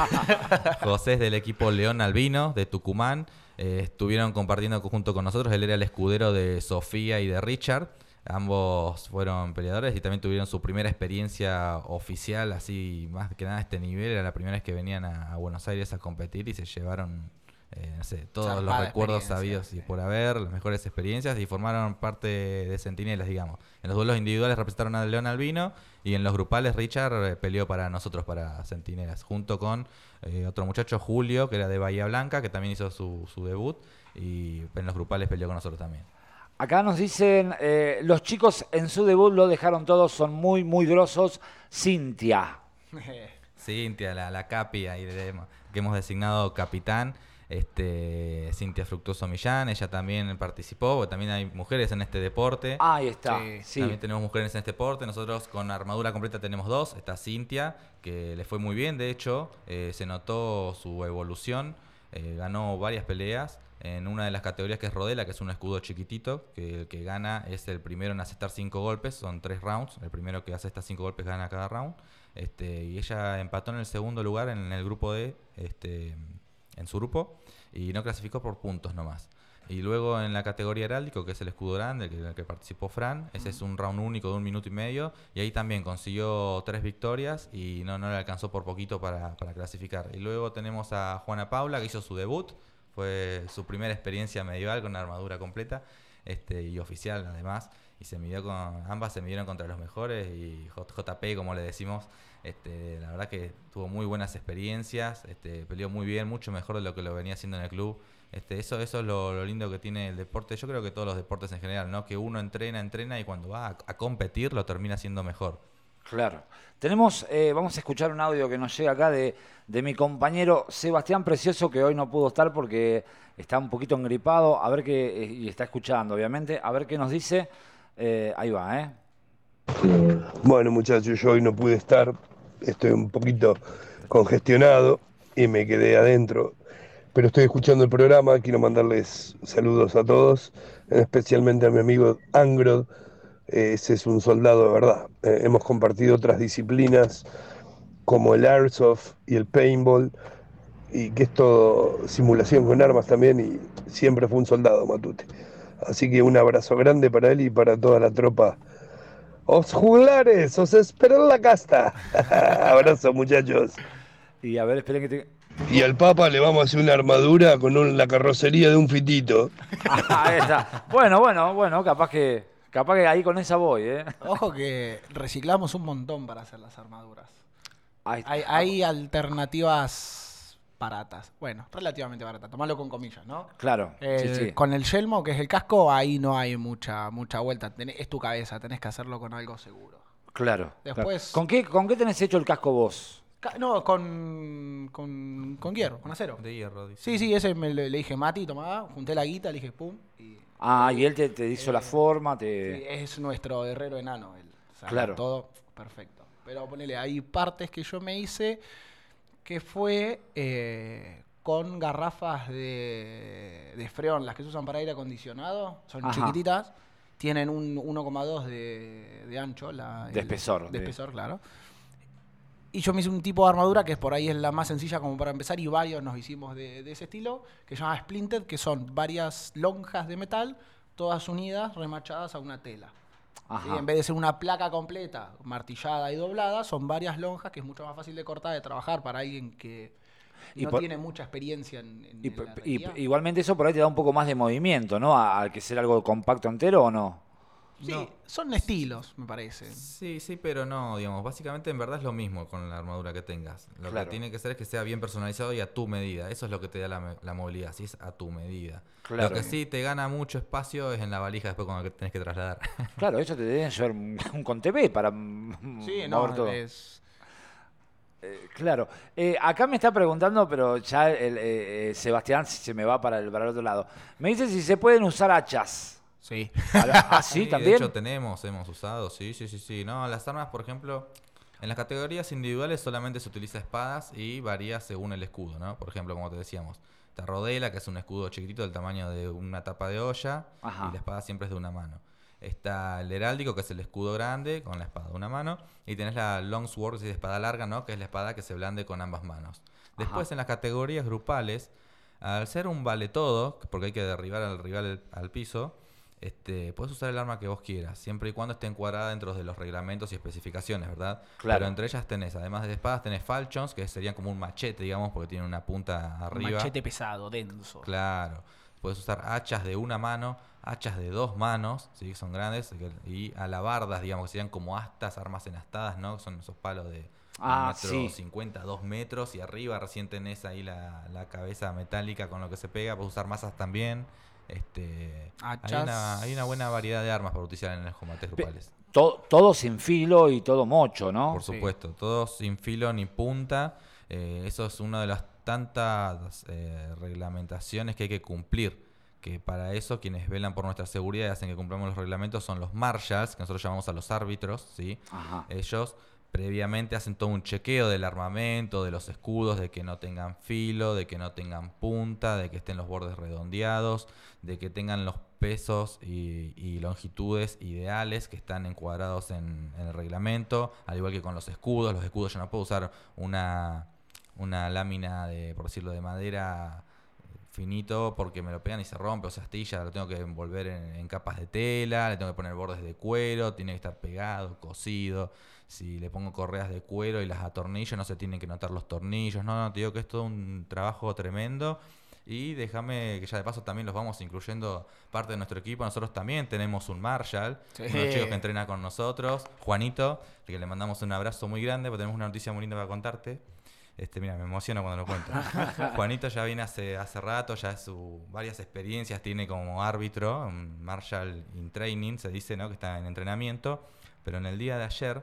José es del equipo León Albino de Tucumán. Eh, estuvieron compartiendo junto con nosotros. Él era el escudero de Sofía y de Richard. Ambos fueron peleadores y también tuvieron su primera experiencia oficial, así más que nada a este nivel. Era la primera vez que venían a, a Buenos Aires a competir y se llevaron, eh, no sé, todos los recuerdos sabidos y por haber, las mejores experiencias y formaron parte de Centinelas, digamos. En los duelos individuales representaron a León Albino y en los grupales Richard eh, peleó para nosotros, para Centinelas, junto con eh, otro muchacho, Julio, que era de Bahía Blanca, que también hizo su, su debut y en los grupales peleó con nosotros también. Acá nos dicen, eh, los chicos en su debut lo dejaron todos, son muy, muy grosos. Cintia. Cintia, la, la Capi, ahí de- que hemos designado capitán. Este, Cintia Fructuoso Millán, ella también participó, porque también hay mujeres en este deporte. Ahí está. Sí, Sí. También tenemos mujeres en este deporte. Nosotros con armadura completa tenemos dos. Está Cintia, que le fue muy bien. De hecho, eh, se notó su evolución. Eh, ganó varias peleas en una de las categorías que es Rodela, que es un escudo chiquitito, que el que gana es el primero en asestar cinco golpes. Son tres rounds. El primero que asesta cinco golpes gana cada round. Este, y ella empató en el segundo lugar en el grupo de este, en su grupo y no clasificó por puntos nomás. Y luego en la categoría heráldico, que es el escudo grande, en el que participó Fran, ese es un round único de un minuto y medio, y ahí también consiguió tres victorias y no, no le alcanzó por poquito para, para clasificar. Y luego tenemos a Juana Paula, que hizo su debut, fue su primera experiencia medieval con armadura completa este, y oficial además, y se midió con, ambas se midieron contra los mejores, y JP, como le decimos, este, la verdad que tuvo muy buenas experiencias, este, peleó muy bien, mucho mejor de lo que lo venía haciendo en el club. Este, eso, eso es lo, lo lindo que tiene el deporte. Yo creo que todos los deportes en general, ¿no? Que uno entrena, entrena y cuando va a, a competir lo termina haciendo mejor. Claro. Tenemos, eh, vamos a escuchar un audio que nos llega acá de, de mi compañero Sebastián Precioso, que hoy no pudo estar porque está un poquito engripado, a ver qué, eh, y está escuchando, obviamente, a ver qué nos dice. Eh, ahí va, ¿eh? Bueno, muchachos, yo hoy no pude estar, estoy un poquito congestionado y me quedé adentro, pero estoy escuchando el programa, quiero mandarles saludos a todos, especialmente a mi amigo Angrod, ese es un soldado de verdad. Eh, hemos compartido otras disciplinas como el airsoft y el paintball, y que es todo simulación con armas también, y siempre fue un soldado Matute. Así que un abrazo grande para él y para toda la tropa. Os juglares, os espero en la casta. abrazo muchachos. Y a ver, esperen que te... Y al Papa le vamos a hacer una armadura con un- la carrocería de un fitito. Bueno, bueno, bueno, capaz que, capaz que ahí con esa voy, ¿eh? Ojo que reciclamos un montón para hacer las armaduras. Ahí- Hay, hay alternativas baratas. Bueno, relativamente baratas. Tomalo con comillas, ¿no? Claro, sí, El- sí. Con el yelmo, que es el casco, ahí no hay mucha mucha vuelta. Tenés- es tu cabeza, tenés que hacerlo con algo seguro. Claro. Después- claro. ¿Con qué, ¿Con qué tenés hecho el casco vos? No, con, con, con hierro, con acero. De hierro, dice. Sí, sí, ese me le, le dije, Mati, tomá, junté la guita, le dije, pum. Y Ah, y él te, te hizo la forma, te... sí, es nuestro guerrero enano. Él. O sea, Claro. Todo perfecto. Pero ponele, hay partes que yo me hice que fue eh, con garrafas de, de freón, las que se usan para aire acondicionado. Son Ajá. chiquititas. Tienen un 1,2 de, de ancho. La, De el- espesor, De de- espesor, claro. Y yo me hice un tipo de armadura que por ahí es la más sencilla como para empezar y varios nos hicimos de, de ese estilo, que se llama Splinted, que son varias lonjas de metal, todas unidas, remachadas a una tela. ¿sí? Ajá. En vez de ser una placa completa, martillada y doblada, son varias lonjas que es mucho más fácil de cortar, de trabajar para alguien que Y no por- tiene mucha experiencia en, en Y, la y- igualmente eso por ahí te da un poco más de movimiento, ¿no? Al que ser algo compacto entero o no. Sí, son estilos, me parece. Sí, sí, pero no, digamos, básicamente en verdad es lo mismo con la armadura que tengas. Lo Claro. que tiene que ser es que sea bien personalizado y a tu medida. Eso es lo que te da la, movilidad, si es a tu medida. Claro. Lo que sí te gana mucho espacio es en la valija después cuando tenés que trasladar. Claro, eso te deben llevar un, un con TV para Sí, no, todo. es... Eh, claro. Eh, acá me está preguntando, pero ya el, eh, eh, Sebastián se me va para el, para el otro lado. Me dice si se pueden usar hachas. Sí. Ah, sí, De también. hecho, tenemos, hemos usado, sí, sí, sí, sí. No, las armas, por ejemplo, en las categorías individuales solamente se utiliza espadas y varía según el escudo, ¿no? Por ejemplo, como te decíamos, está Rodela, que es un escudo chiquitito del tamaño de una tapa de olla, Ajá. y la espada siempre es de una mano. Está el heráldico, que es el escudo grande, con la espada de una mano. Y tenés la longsword, que es espada larga, ¿no? Que es la espada que se blande con ambas manos. Después, en las categorías grupales, al ser un vale todo, porque hay que derribar al rival al, al piso, este, puedes usar el arma que vos quieras, siempre y cuando esté encuadrada dentro de los reglamentos y especificaciones, ¿verdad? Claro. Pero entre ellas tenés, además de espadas, tenés falchons, que serían como un machete, digamos, porque tienen una punta Un arriba. machete pesado, denso. Claro. Puedes usar hachas de una mano, hachas de dos manos, ¿sí? que son grandes, y alabardas, digamos, que serían como astas, armas enastadas, ¿no? Son esos palos de Ah, un metro sí. 50, dos metros, y arriba recién tenés ahí la, la cabeza metálica con lo que se pega. Puedes usar masas también. Este, hay, una, hay una buena variedad de armas para utilizar en los combates grupales. To- todo sin filo y todo mocho, ¿no? Por supuesto, todos sin filo ni punta. Eh, eso es una de las tantas eh, reglamentaciones que hay que cumplir. Que para eso quienes velan por nuestra seguridad y hacen que cumplamos los reglamentos son los marshals, que nosotros llamamos a los árbitros, ¿sí? Ajá. Ellos previamente hacen todo un chequeo del armamento, de los escudos, de que no tengan filo, de que no tengan punta, de que estén los bordes redondeados, de que tengan los pesos y, longitudes ideales que están encuadrados en, en el reglamento, al igual que con los escudos. Los escudos yo no puedo usar una, una lámina de, por decirlo, de madera finito porque me lo pegan y se rompe o se astilla, lo tengo que envolver en, en capas de tela, le tengo que poner bordes de cuero, tiene que estar pegado, cosido. Si le pongo correas de cuero y las atornillo, no se tienen que notar los tornillos. No, no, te digo que es todo un trabajo tremendo. Y déjame que ya de paso también los vamos incluyendo parte de nuestro equipo. Nosotros también tenemos un Marshall, Sí. uno de los chicos que entrena con nosotros, Juanito, que le mandamos un abrazo muy grande, porque tenemos una noticia muy linda para contarte. Este, mira, me emociono cuando lo cuento. Juanito ya viene hace, hace rato, ya su varias experiencias tiene como árbitro, un Marshall in training, se dice, ¿no? Que está en entrenamiento. Pero en el día de ayer,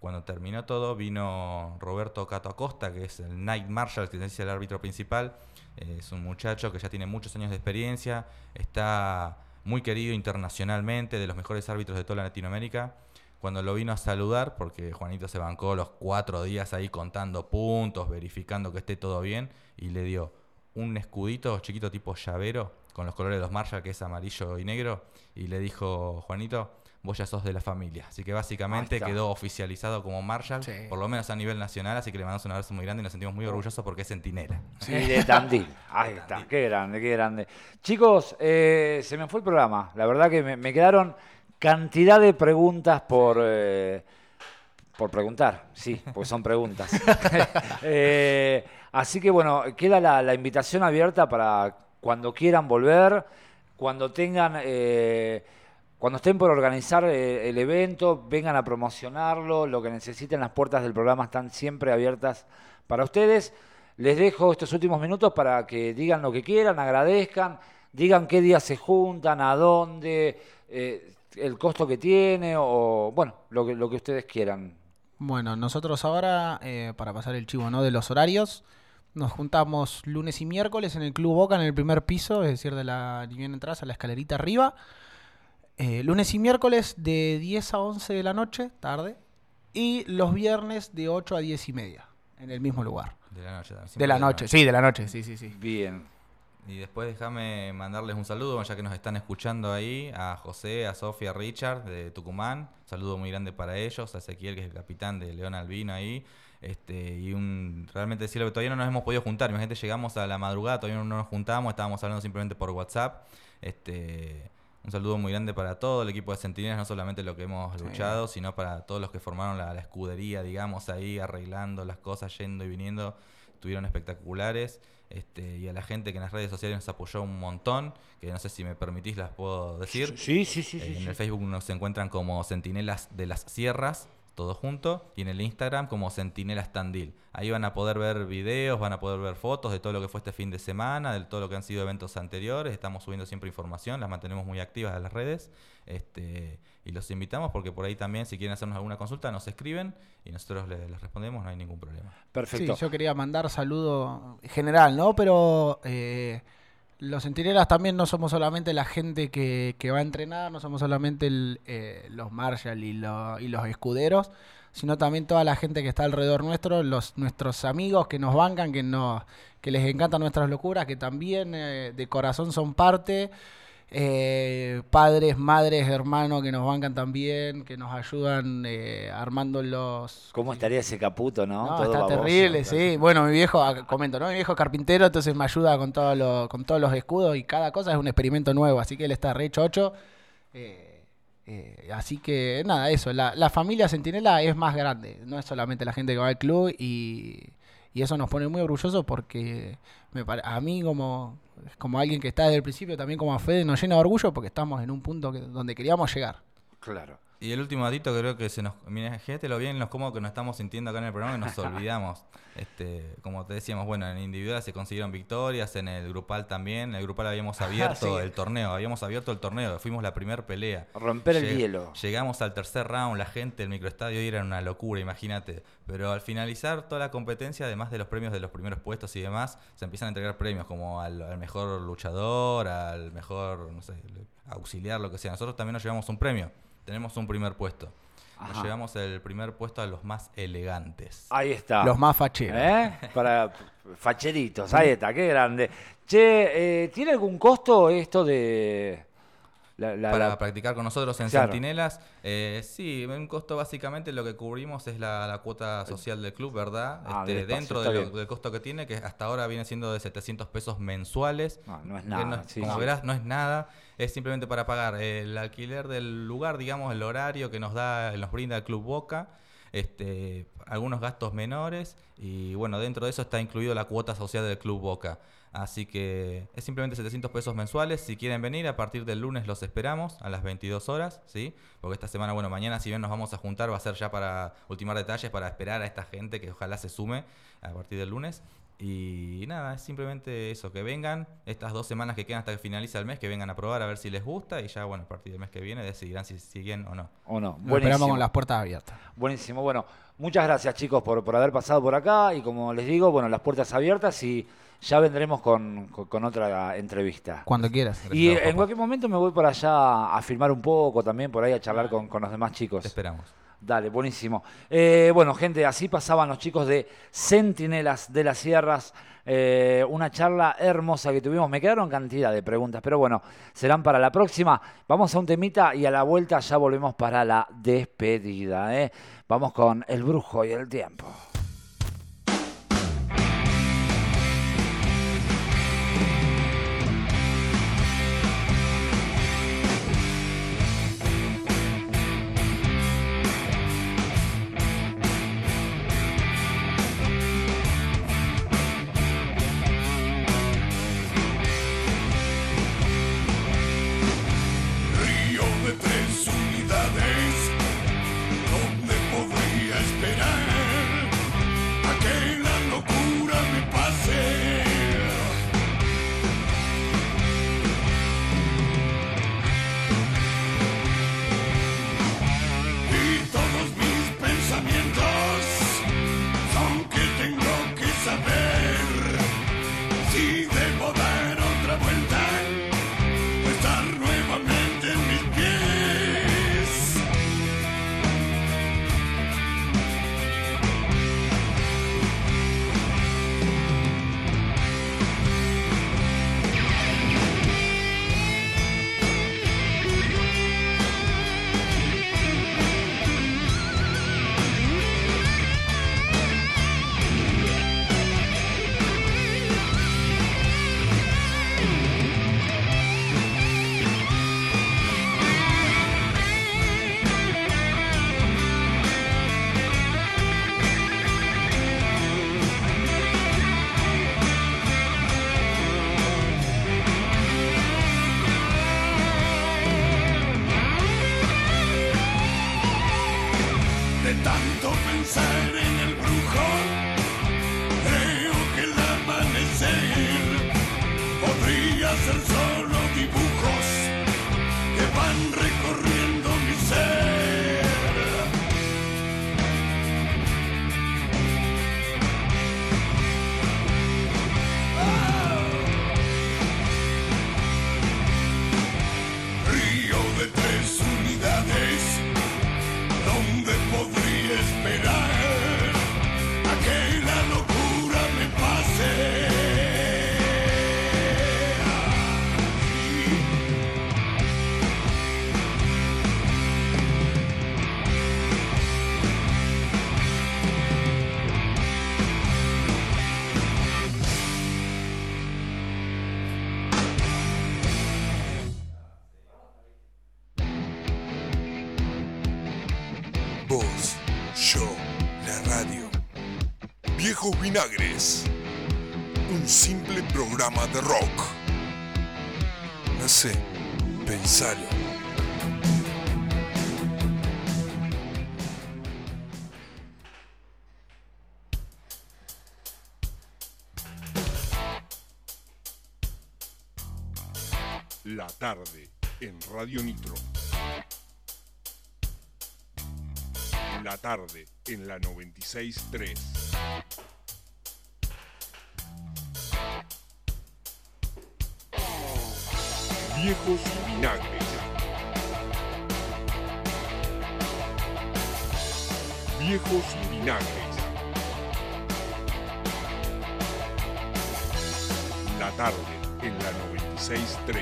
cuando terminó todo, vino Roberto Cato Acosta, que es el Night Marshal, que es el árbitro principal. Eh, es un muchacho que ya tiene muchos años de experiencia, está muy querido internacionalmente, de los mejores árbitros de toda Latinoamérica. Cuando lo vino a saludar, porque Juanito se bancó los cuatro días ahí contando puntos, verificando que esté todo bien, y le dio un escudito chiquito tipo llavero, con los colores de los Marshall, que es amarillo y negro, y le dijo, Juanito, vos ya sos de la familia. Así que básicamente quedó oficializado como Marshall, Sí. por lo menos a nivel nacional, así que le mandamos un abrazo muy grande y nos sentimos muy orgullosos porque es centinela. Sí, de Tandil. Ahí está, qué grande, qué grande. Chicos, eh, se me fue el programa. La verdad que me, me quedaron cantidad de preguntas por, eh, por preguntar. Sí, porque son preguntas. Eh, así que bueno, queda la, la invitación abierta para cuando quieran volver, cuando tengan... eh, cuando estén por organizar eh, el evento, vengan a promocionarlo, lo que necesiten, las puertas del programa están siempre abiertas para ustedes. Les dejo estos últimos minutos para que digan lo que quieran, agradezcan, digan qué día se juntan, a dónde, eh, el costo que tiene o, bueno, lo que, lo que ustedes quieran. Bueno, nosotros ahora, eh, para pasar el chivo ¿no? de los horarios, nos juntamos lunes y miércoles en el Club Boca en el primer piso, es decir, de la bien entras a la escalerita arriba. Eh, lunes y miércoles de 10 a 11 de la noche, tarde. Y los viernes de 8 a 10 y media, en el mismo lugar. De la noche. también, De la noche, sí, de la noche, sí, sí, sí. Bien. Y después déjame mandarles un saludo, ya que nos están escuchando ahí, a José, a Sofía, a Richard de Tucumán. saludo muy grande para ellos, a Ezequiel, que es el capitán de León Albino ahí. Este, y un realmente decirlo que todavía no nos hemos podido juntar. Imagínate, llegamos a la madrugada, todavía no nos juntamos, estábamos hablando simplemente por WhatsApp. Este, un saludo muy grande para todo el equipo de Centinelas, no solamente lo que hemos luchado, sino para todos los que formaron la, la escudería, digamos, ahí arreglando las cosas, yendo y viniendo. Estuvieron espectaculares. Este, y a la gente que en las redes sociales nos apoyó un montón, que no sé si me permitís las puedo decir. Sí, sí, sí, Eh, sí, en sí. el Facebook nos encuentran como Centinelas de las Sierras, todo junto, y en el Instagram como Centinelas Tandil. Ahí van a poder ver videos, van a poder ver fotos de todo lo que fue este fin de semana, de todo lo que han sido eventos anteriores. Estamos subiendo siempre información, las mantenemos muy activas a las redes. Este, y los invitamos porque por ahí también, si quieren hacernos alguna consulta, nos escriben y nosotros le- les respondemos, no hay ningún problema. Perfecto. Sí, yo quería mandar saludo general, ¿no? Pero eh, los centinelas también no somos solamente la gente que, que va a entrenar, no somos solamente el, eh, los Marshall y, lo- y los escuderos, sino también toda la gente que está alrededor nuestro, los, nuestros amigos que nos bancan, que, nos, que les encantan nuestras locuras, que también eh, de corazón son parte. Eh, padres, madres, hermanos que nos bancan también, que nos ayudan eh, armando los, ¿Cómo estaría ese caputo, no? no, Todo está baboso. terrible, sí. Bueno, mi viejo, ah, comento, ¿no? Mi viejo es carpintero, entonces me ayuda con, todo lo- con todos los escudos y cada cosa es un experimento nuevo, así que él está re chocho. Eh, eh, así que nada, eso, la, la familia Centinela es más grande, no es solamente la gente que va al club y, y eso nos pone muy orgullosos porque me a mí como, como alguien que está desde el principio, también como a Fede, nos llena de orgullo porque estamos en un punto que- donde queríamos llegar. Claro. Y el último datito creo que se nos... Mira, fíjate lo bien, los cómodos que nos estamos sintiendo acá en el programa y nos olvidamos. Este, como te decíamos, bueno, en individual se consiguieron victorias, en el grupal también. En el grupal habíamos abierto Sí. el torneo, habíamos abierto el torneo, fuimos la primer pelea. Romper el hielo. Llegamos al tercer round, la gente, el microestadio era una locura, imagínate. Pero al finalizar toda la competencia, además de los premios de los primeros puestos y demás, se empiezan a entregar premios como al, al mejor luchador, al mejor, no sé, auxiliar, lo que sea. Nosotros también nos llevamos un premio. Tenemos un primer puesto. Nos Ajá. llevamos el primer puesto a los más elegantes. Ahí está. Los más facheros. ¿Eh? Para facheritos, ahí está, qué grande. Che, eh, ¿tiene algún costo esto de... La, la- Para la- practicar con nosotros en Claro. Centinelas, eh, sí, un costo básicamente lo que cubrimos es la, cuota social del club, ¿verdad? Ah, Este, dentro de lo- del costo que tiene, que hasta ahora viene siendo de 700 pesos mensuales. No, no es nada, no es- sí, como sí. verás, no es nada. Es simplemente para pagar el alquiler del lugar, digamos, el horario que nos da, nos brinda el Club Boca. Este, algunos gastos menores y bueno, dentro de eso está incluido la cuota social del Club Boca. Así que es simplemente 700 pesos mensuales. Si quieren venir, a partir del lunes los esperamos a las 22 horas, ¿sí? Porque esta semana, bueno, mañana si bien nos vamos a juntar, va a ser ya para ultimar detalles, para esperar a esta gente que ojalá se sume a partir del lunes. Y nada, es simplemente eso, que vengan estas dos semanas que quedan hasta que finaliza el mes, que vengan a probar a ver si les gusta y ya, bueno, a partir del mes que viene decidirán si siguen o no. ¿O no? Lo esperamos con las puertas abiertas. Buenísimo. Bueno, muchas gracias chicos por, por haber pasado por acá y como les digo, bueno, las puertas abiertas y ya vendremos con, con- con otra entrevista. Cuando quieras. Y en cualquier momento me voy por allá a filmar un poco también, por ahí a charlar con, con los demás chicos. Te esperamos. Dale, buenísimo. Eh, bueno, gente, así pasaban los chicos de Centinelas de las Sierras. Eh, una charla hermosa que tuvimos. Me quedaron cantidad de preguntas, pero bueno, serán para la próxima. Vamos a un temita y a la vuelta ya volvemos para la despedida. ¿eh? Vamos con el brujo y el tiempo. Programa de rock. No sé, pensalo. La tarde en Radio Nitro. La tarde en la 96.3. Viejos Vinagres. Viejos Vinagres. La tarde en la 96.3.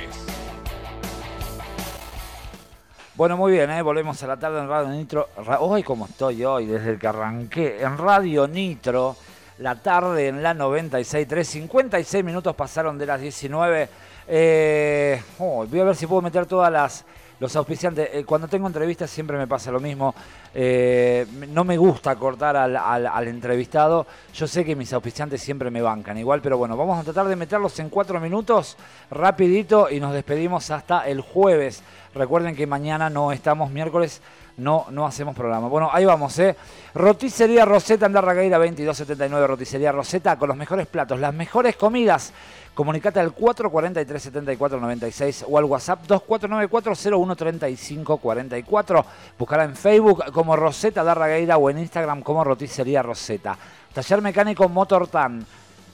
Bueno, muy bien, ¿eh? volvemos a la tarde en Radio Nitro. Hoy, como estoy hoy, desde que arranqué, en Radio Nitro, la tarde en la 96.3, 56 minutos pasaron de las 19. Eh, oh, voy a ver si puedo meter todas las los auspiciantes. Eh, cuando tengo entrevistas siempre me pasa lo mismo. Eh, no me gusta cortar al, al- al entrevistado. Yo sé que mis auspiciantes siempre me bancan igual, pero bueno, vamos a tratar de meterlos en cuatro minutos, rapidito, y nos despedimos hasta el jueves. Recuerden que mañana no estamos, miércoles no, no hacemos programa. Bueno, ahí vamos, ¿eh? Roticería Rosetta, Andarragueira 2279, Roticería Rosetta, con los mejores platos, las mejores comidas. Comunicate al 443-7496 o al WhatsApp 2494-013544. Buscará en Facebook como Rosetta Darragueira o en Instagram como Roticería Rosetta. Taller mecánico Motortan.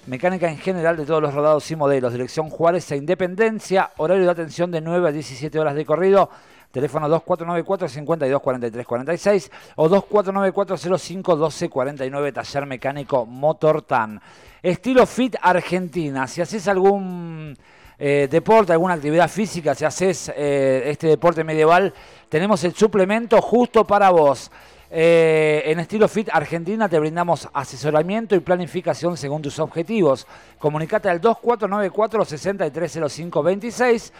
Mecánica en general de todos los rodados y modelos. Dirección Juárez e Independencia. Horario de atención de 9 a 17 horas de corrido. Teléfono 2494-524346 o 2494-051249, taller mecánico Motortan. Estilo Fit Argentina, si haces algún eh, deporte, alguna actividad física, si haces eh, este deporte medieval, tenemos el suplemento justo para vos. Eh, en estilo Fit Argentina te brindamos asesoramiento y planificación según tus objetivos. Comunicate al 2494-630526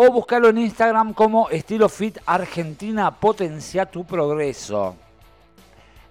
o buscalo en Instagram como estilo Fit Argentina. Potencia tu progreso.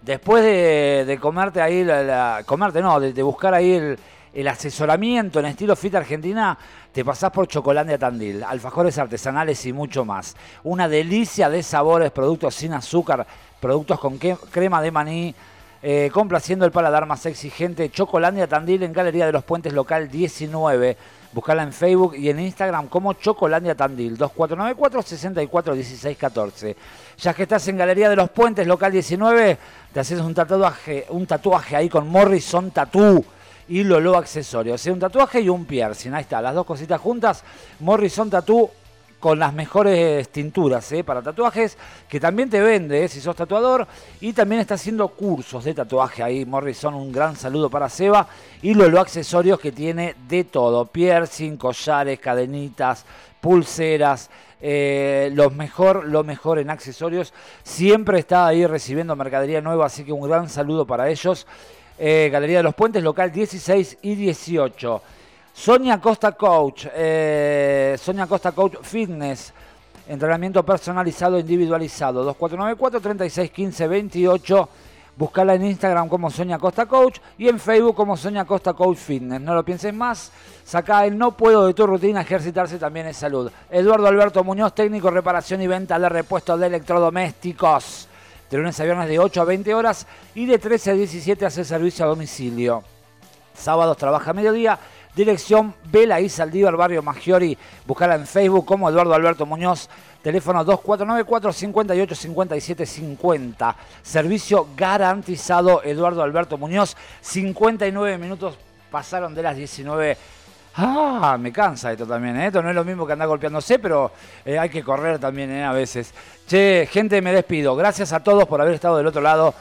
Después de, comerte ahí, la, comerte no, de, buscar ahí el, el asesoramiento en estilo Fit Argentina, te pasás por Chocolandia Tandil, alfajores artesanales y mucho más. Una delicia de sabores, productos sin azúcar, productos con crema de maní, eh, complaciendo el paladar más exigente. Chocolandia Tandil en Galería de los Puentes Local 19. Buscala en Facebook y en Instagram como Chocolandia Tandil 2494 64 16 14. Ya que estás en Galería de los Puentes Local 19, te haces un tatuaje, un tatuaje ahí con Morrison Tattoo y Lolo Accesorios. ¿eh? Un tatuaje y un piercing. Ahí está, las dos cositas juntas. Morrison Tattoo con las mejores tinturas ¿eh? para tatuajes, que también te vende ¿eh? si sos tatuador, y también está haciendo cursos de tatuaje ahí, Morrison, un gran saludo para Seba, y Lolo Accesorios que tiene de todo, piercing, collares, cadenitas, pulseras, eh, los mejor, lo mejor en accesorios, siempre está ahí recibiendo mercadería nueva, así que un gran saludo para ellos. Eh, Galería de los Puentes, local 16 y 18. Sonia Costa Coach, eh, Sonia Costa Coach Fitness, entrenamiento personalizado individualizado, 2494 36 15 28. Buscala en Instagram como Sonia Costa Coach y en Facebook como Sonia Costa Coach Fitness. No lo pienses más. Saca el no puedo de tu rutina, ejercitarse también es salud. Eduardo Alberto Muñoz, técnico reparación y venta de repuestos de electrodomésticos. De lunes a viernes de 8 a 20 horas y de 13 a 17 hace servicio a domicilio. Sábados trabaja a mediodía. Dirección Vela y Saldívar, Barrio Maggiori. Buscala en Facebook como Eduardo Alberto Muñoz. Teléfono 2494 58 57 50. Servicio garantizado Eduardo Alberto Muñoz. 59 minutos pasaron de las 19. Ah, me cansa esto también, ¿eh? Esto no es lo mismo que andar golpeándose, pero eh, hay que correr también ¿eh? a veces. Che, gente, me despido. Gracias a todos por haber estado del otro lado.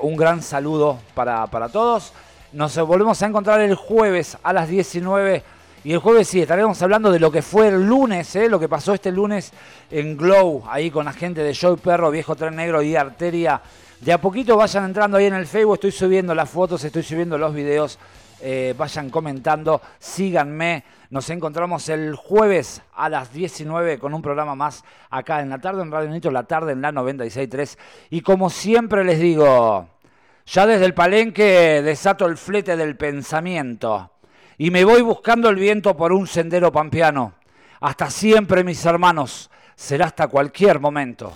Un gran saludo para, para todos. Nos volvemos a encontrar el jueves a las 19. Y el jueves sí, estaremos hablando de lo que fue el lunes, ¿eh? lo que pasó este lunes en Glow, ahí con la gente de Joy Perro, Viejo Tren Negro y Arteria. De a poquito vayan entrando ahí en el Facebook, estoy subiendo las fotos, estoy subiendo los videos. Eh, vayan comentando, síganme. Nos encontramos el jueves a las 19 con un programa más acá en la tarde en Radio Nitro, la tarde en la 96.3. Y como siempre les digo, ya desde el palenque desato el flete del pensamiento y me voy buscando el viento por un sendero pampeano. Hasta siempre, mis hermanos. Será hasta cualquier momento.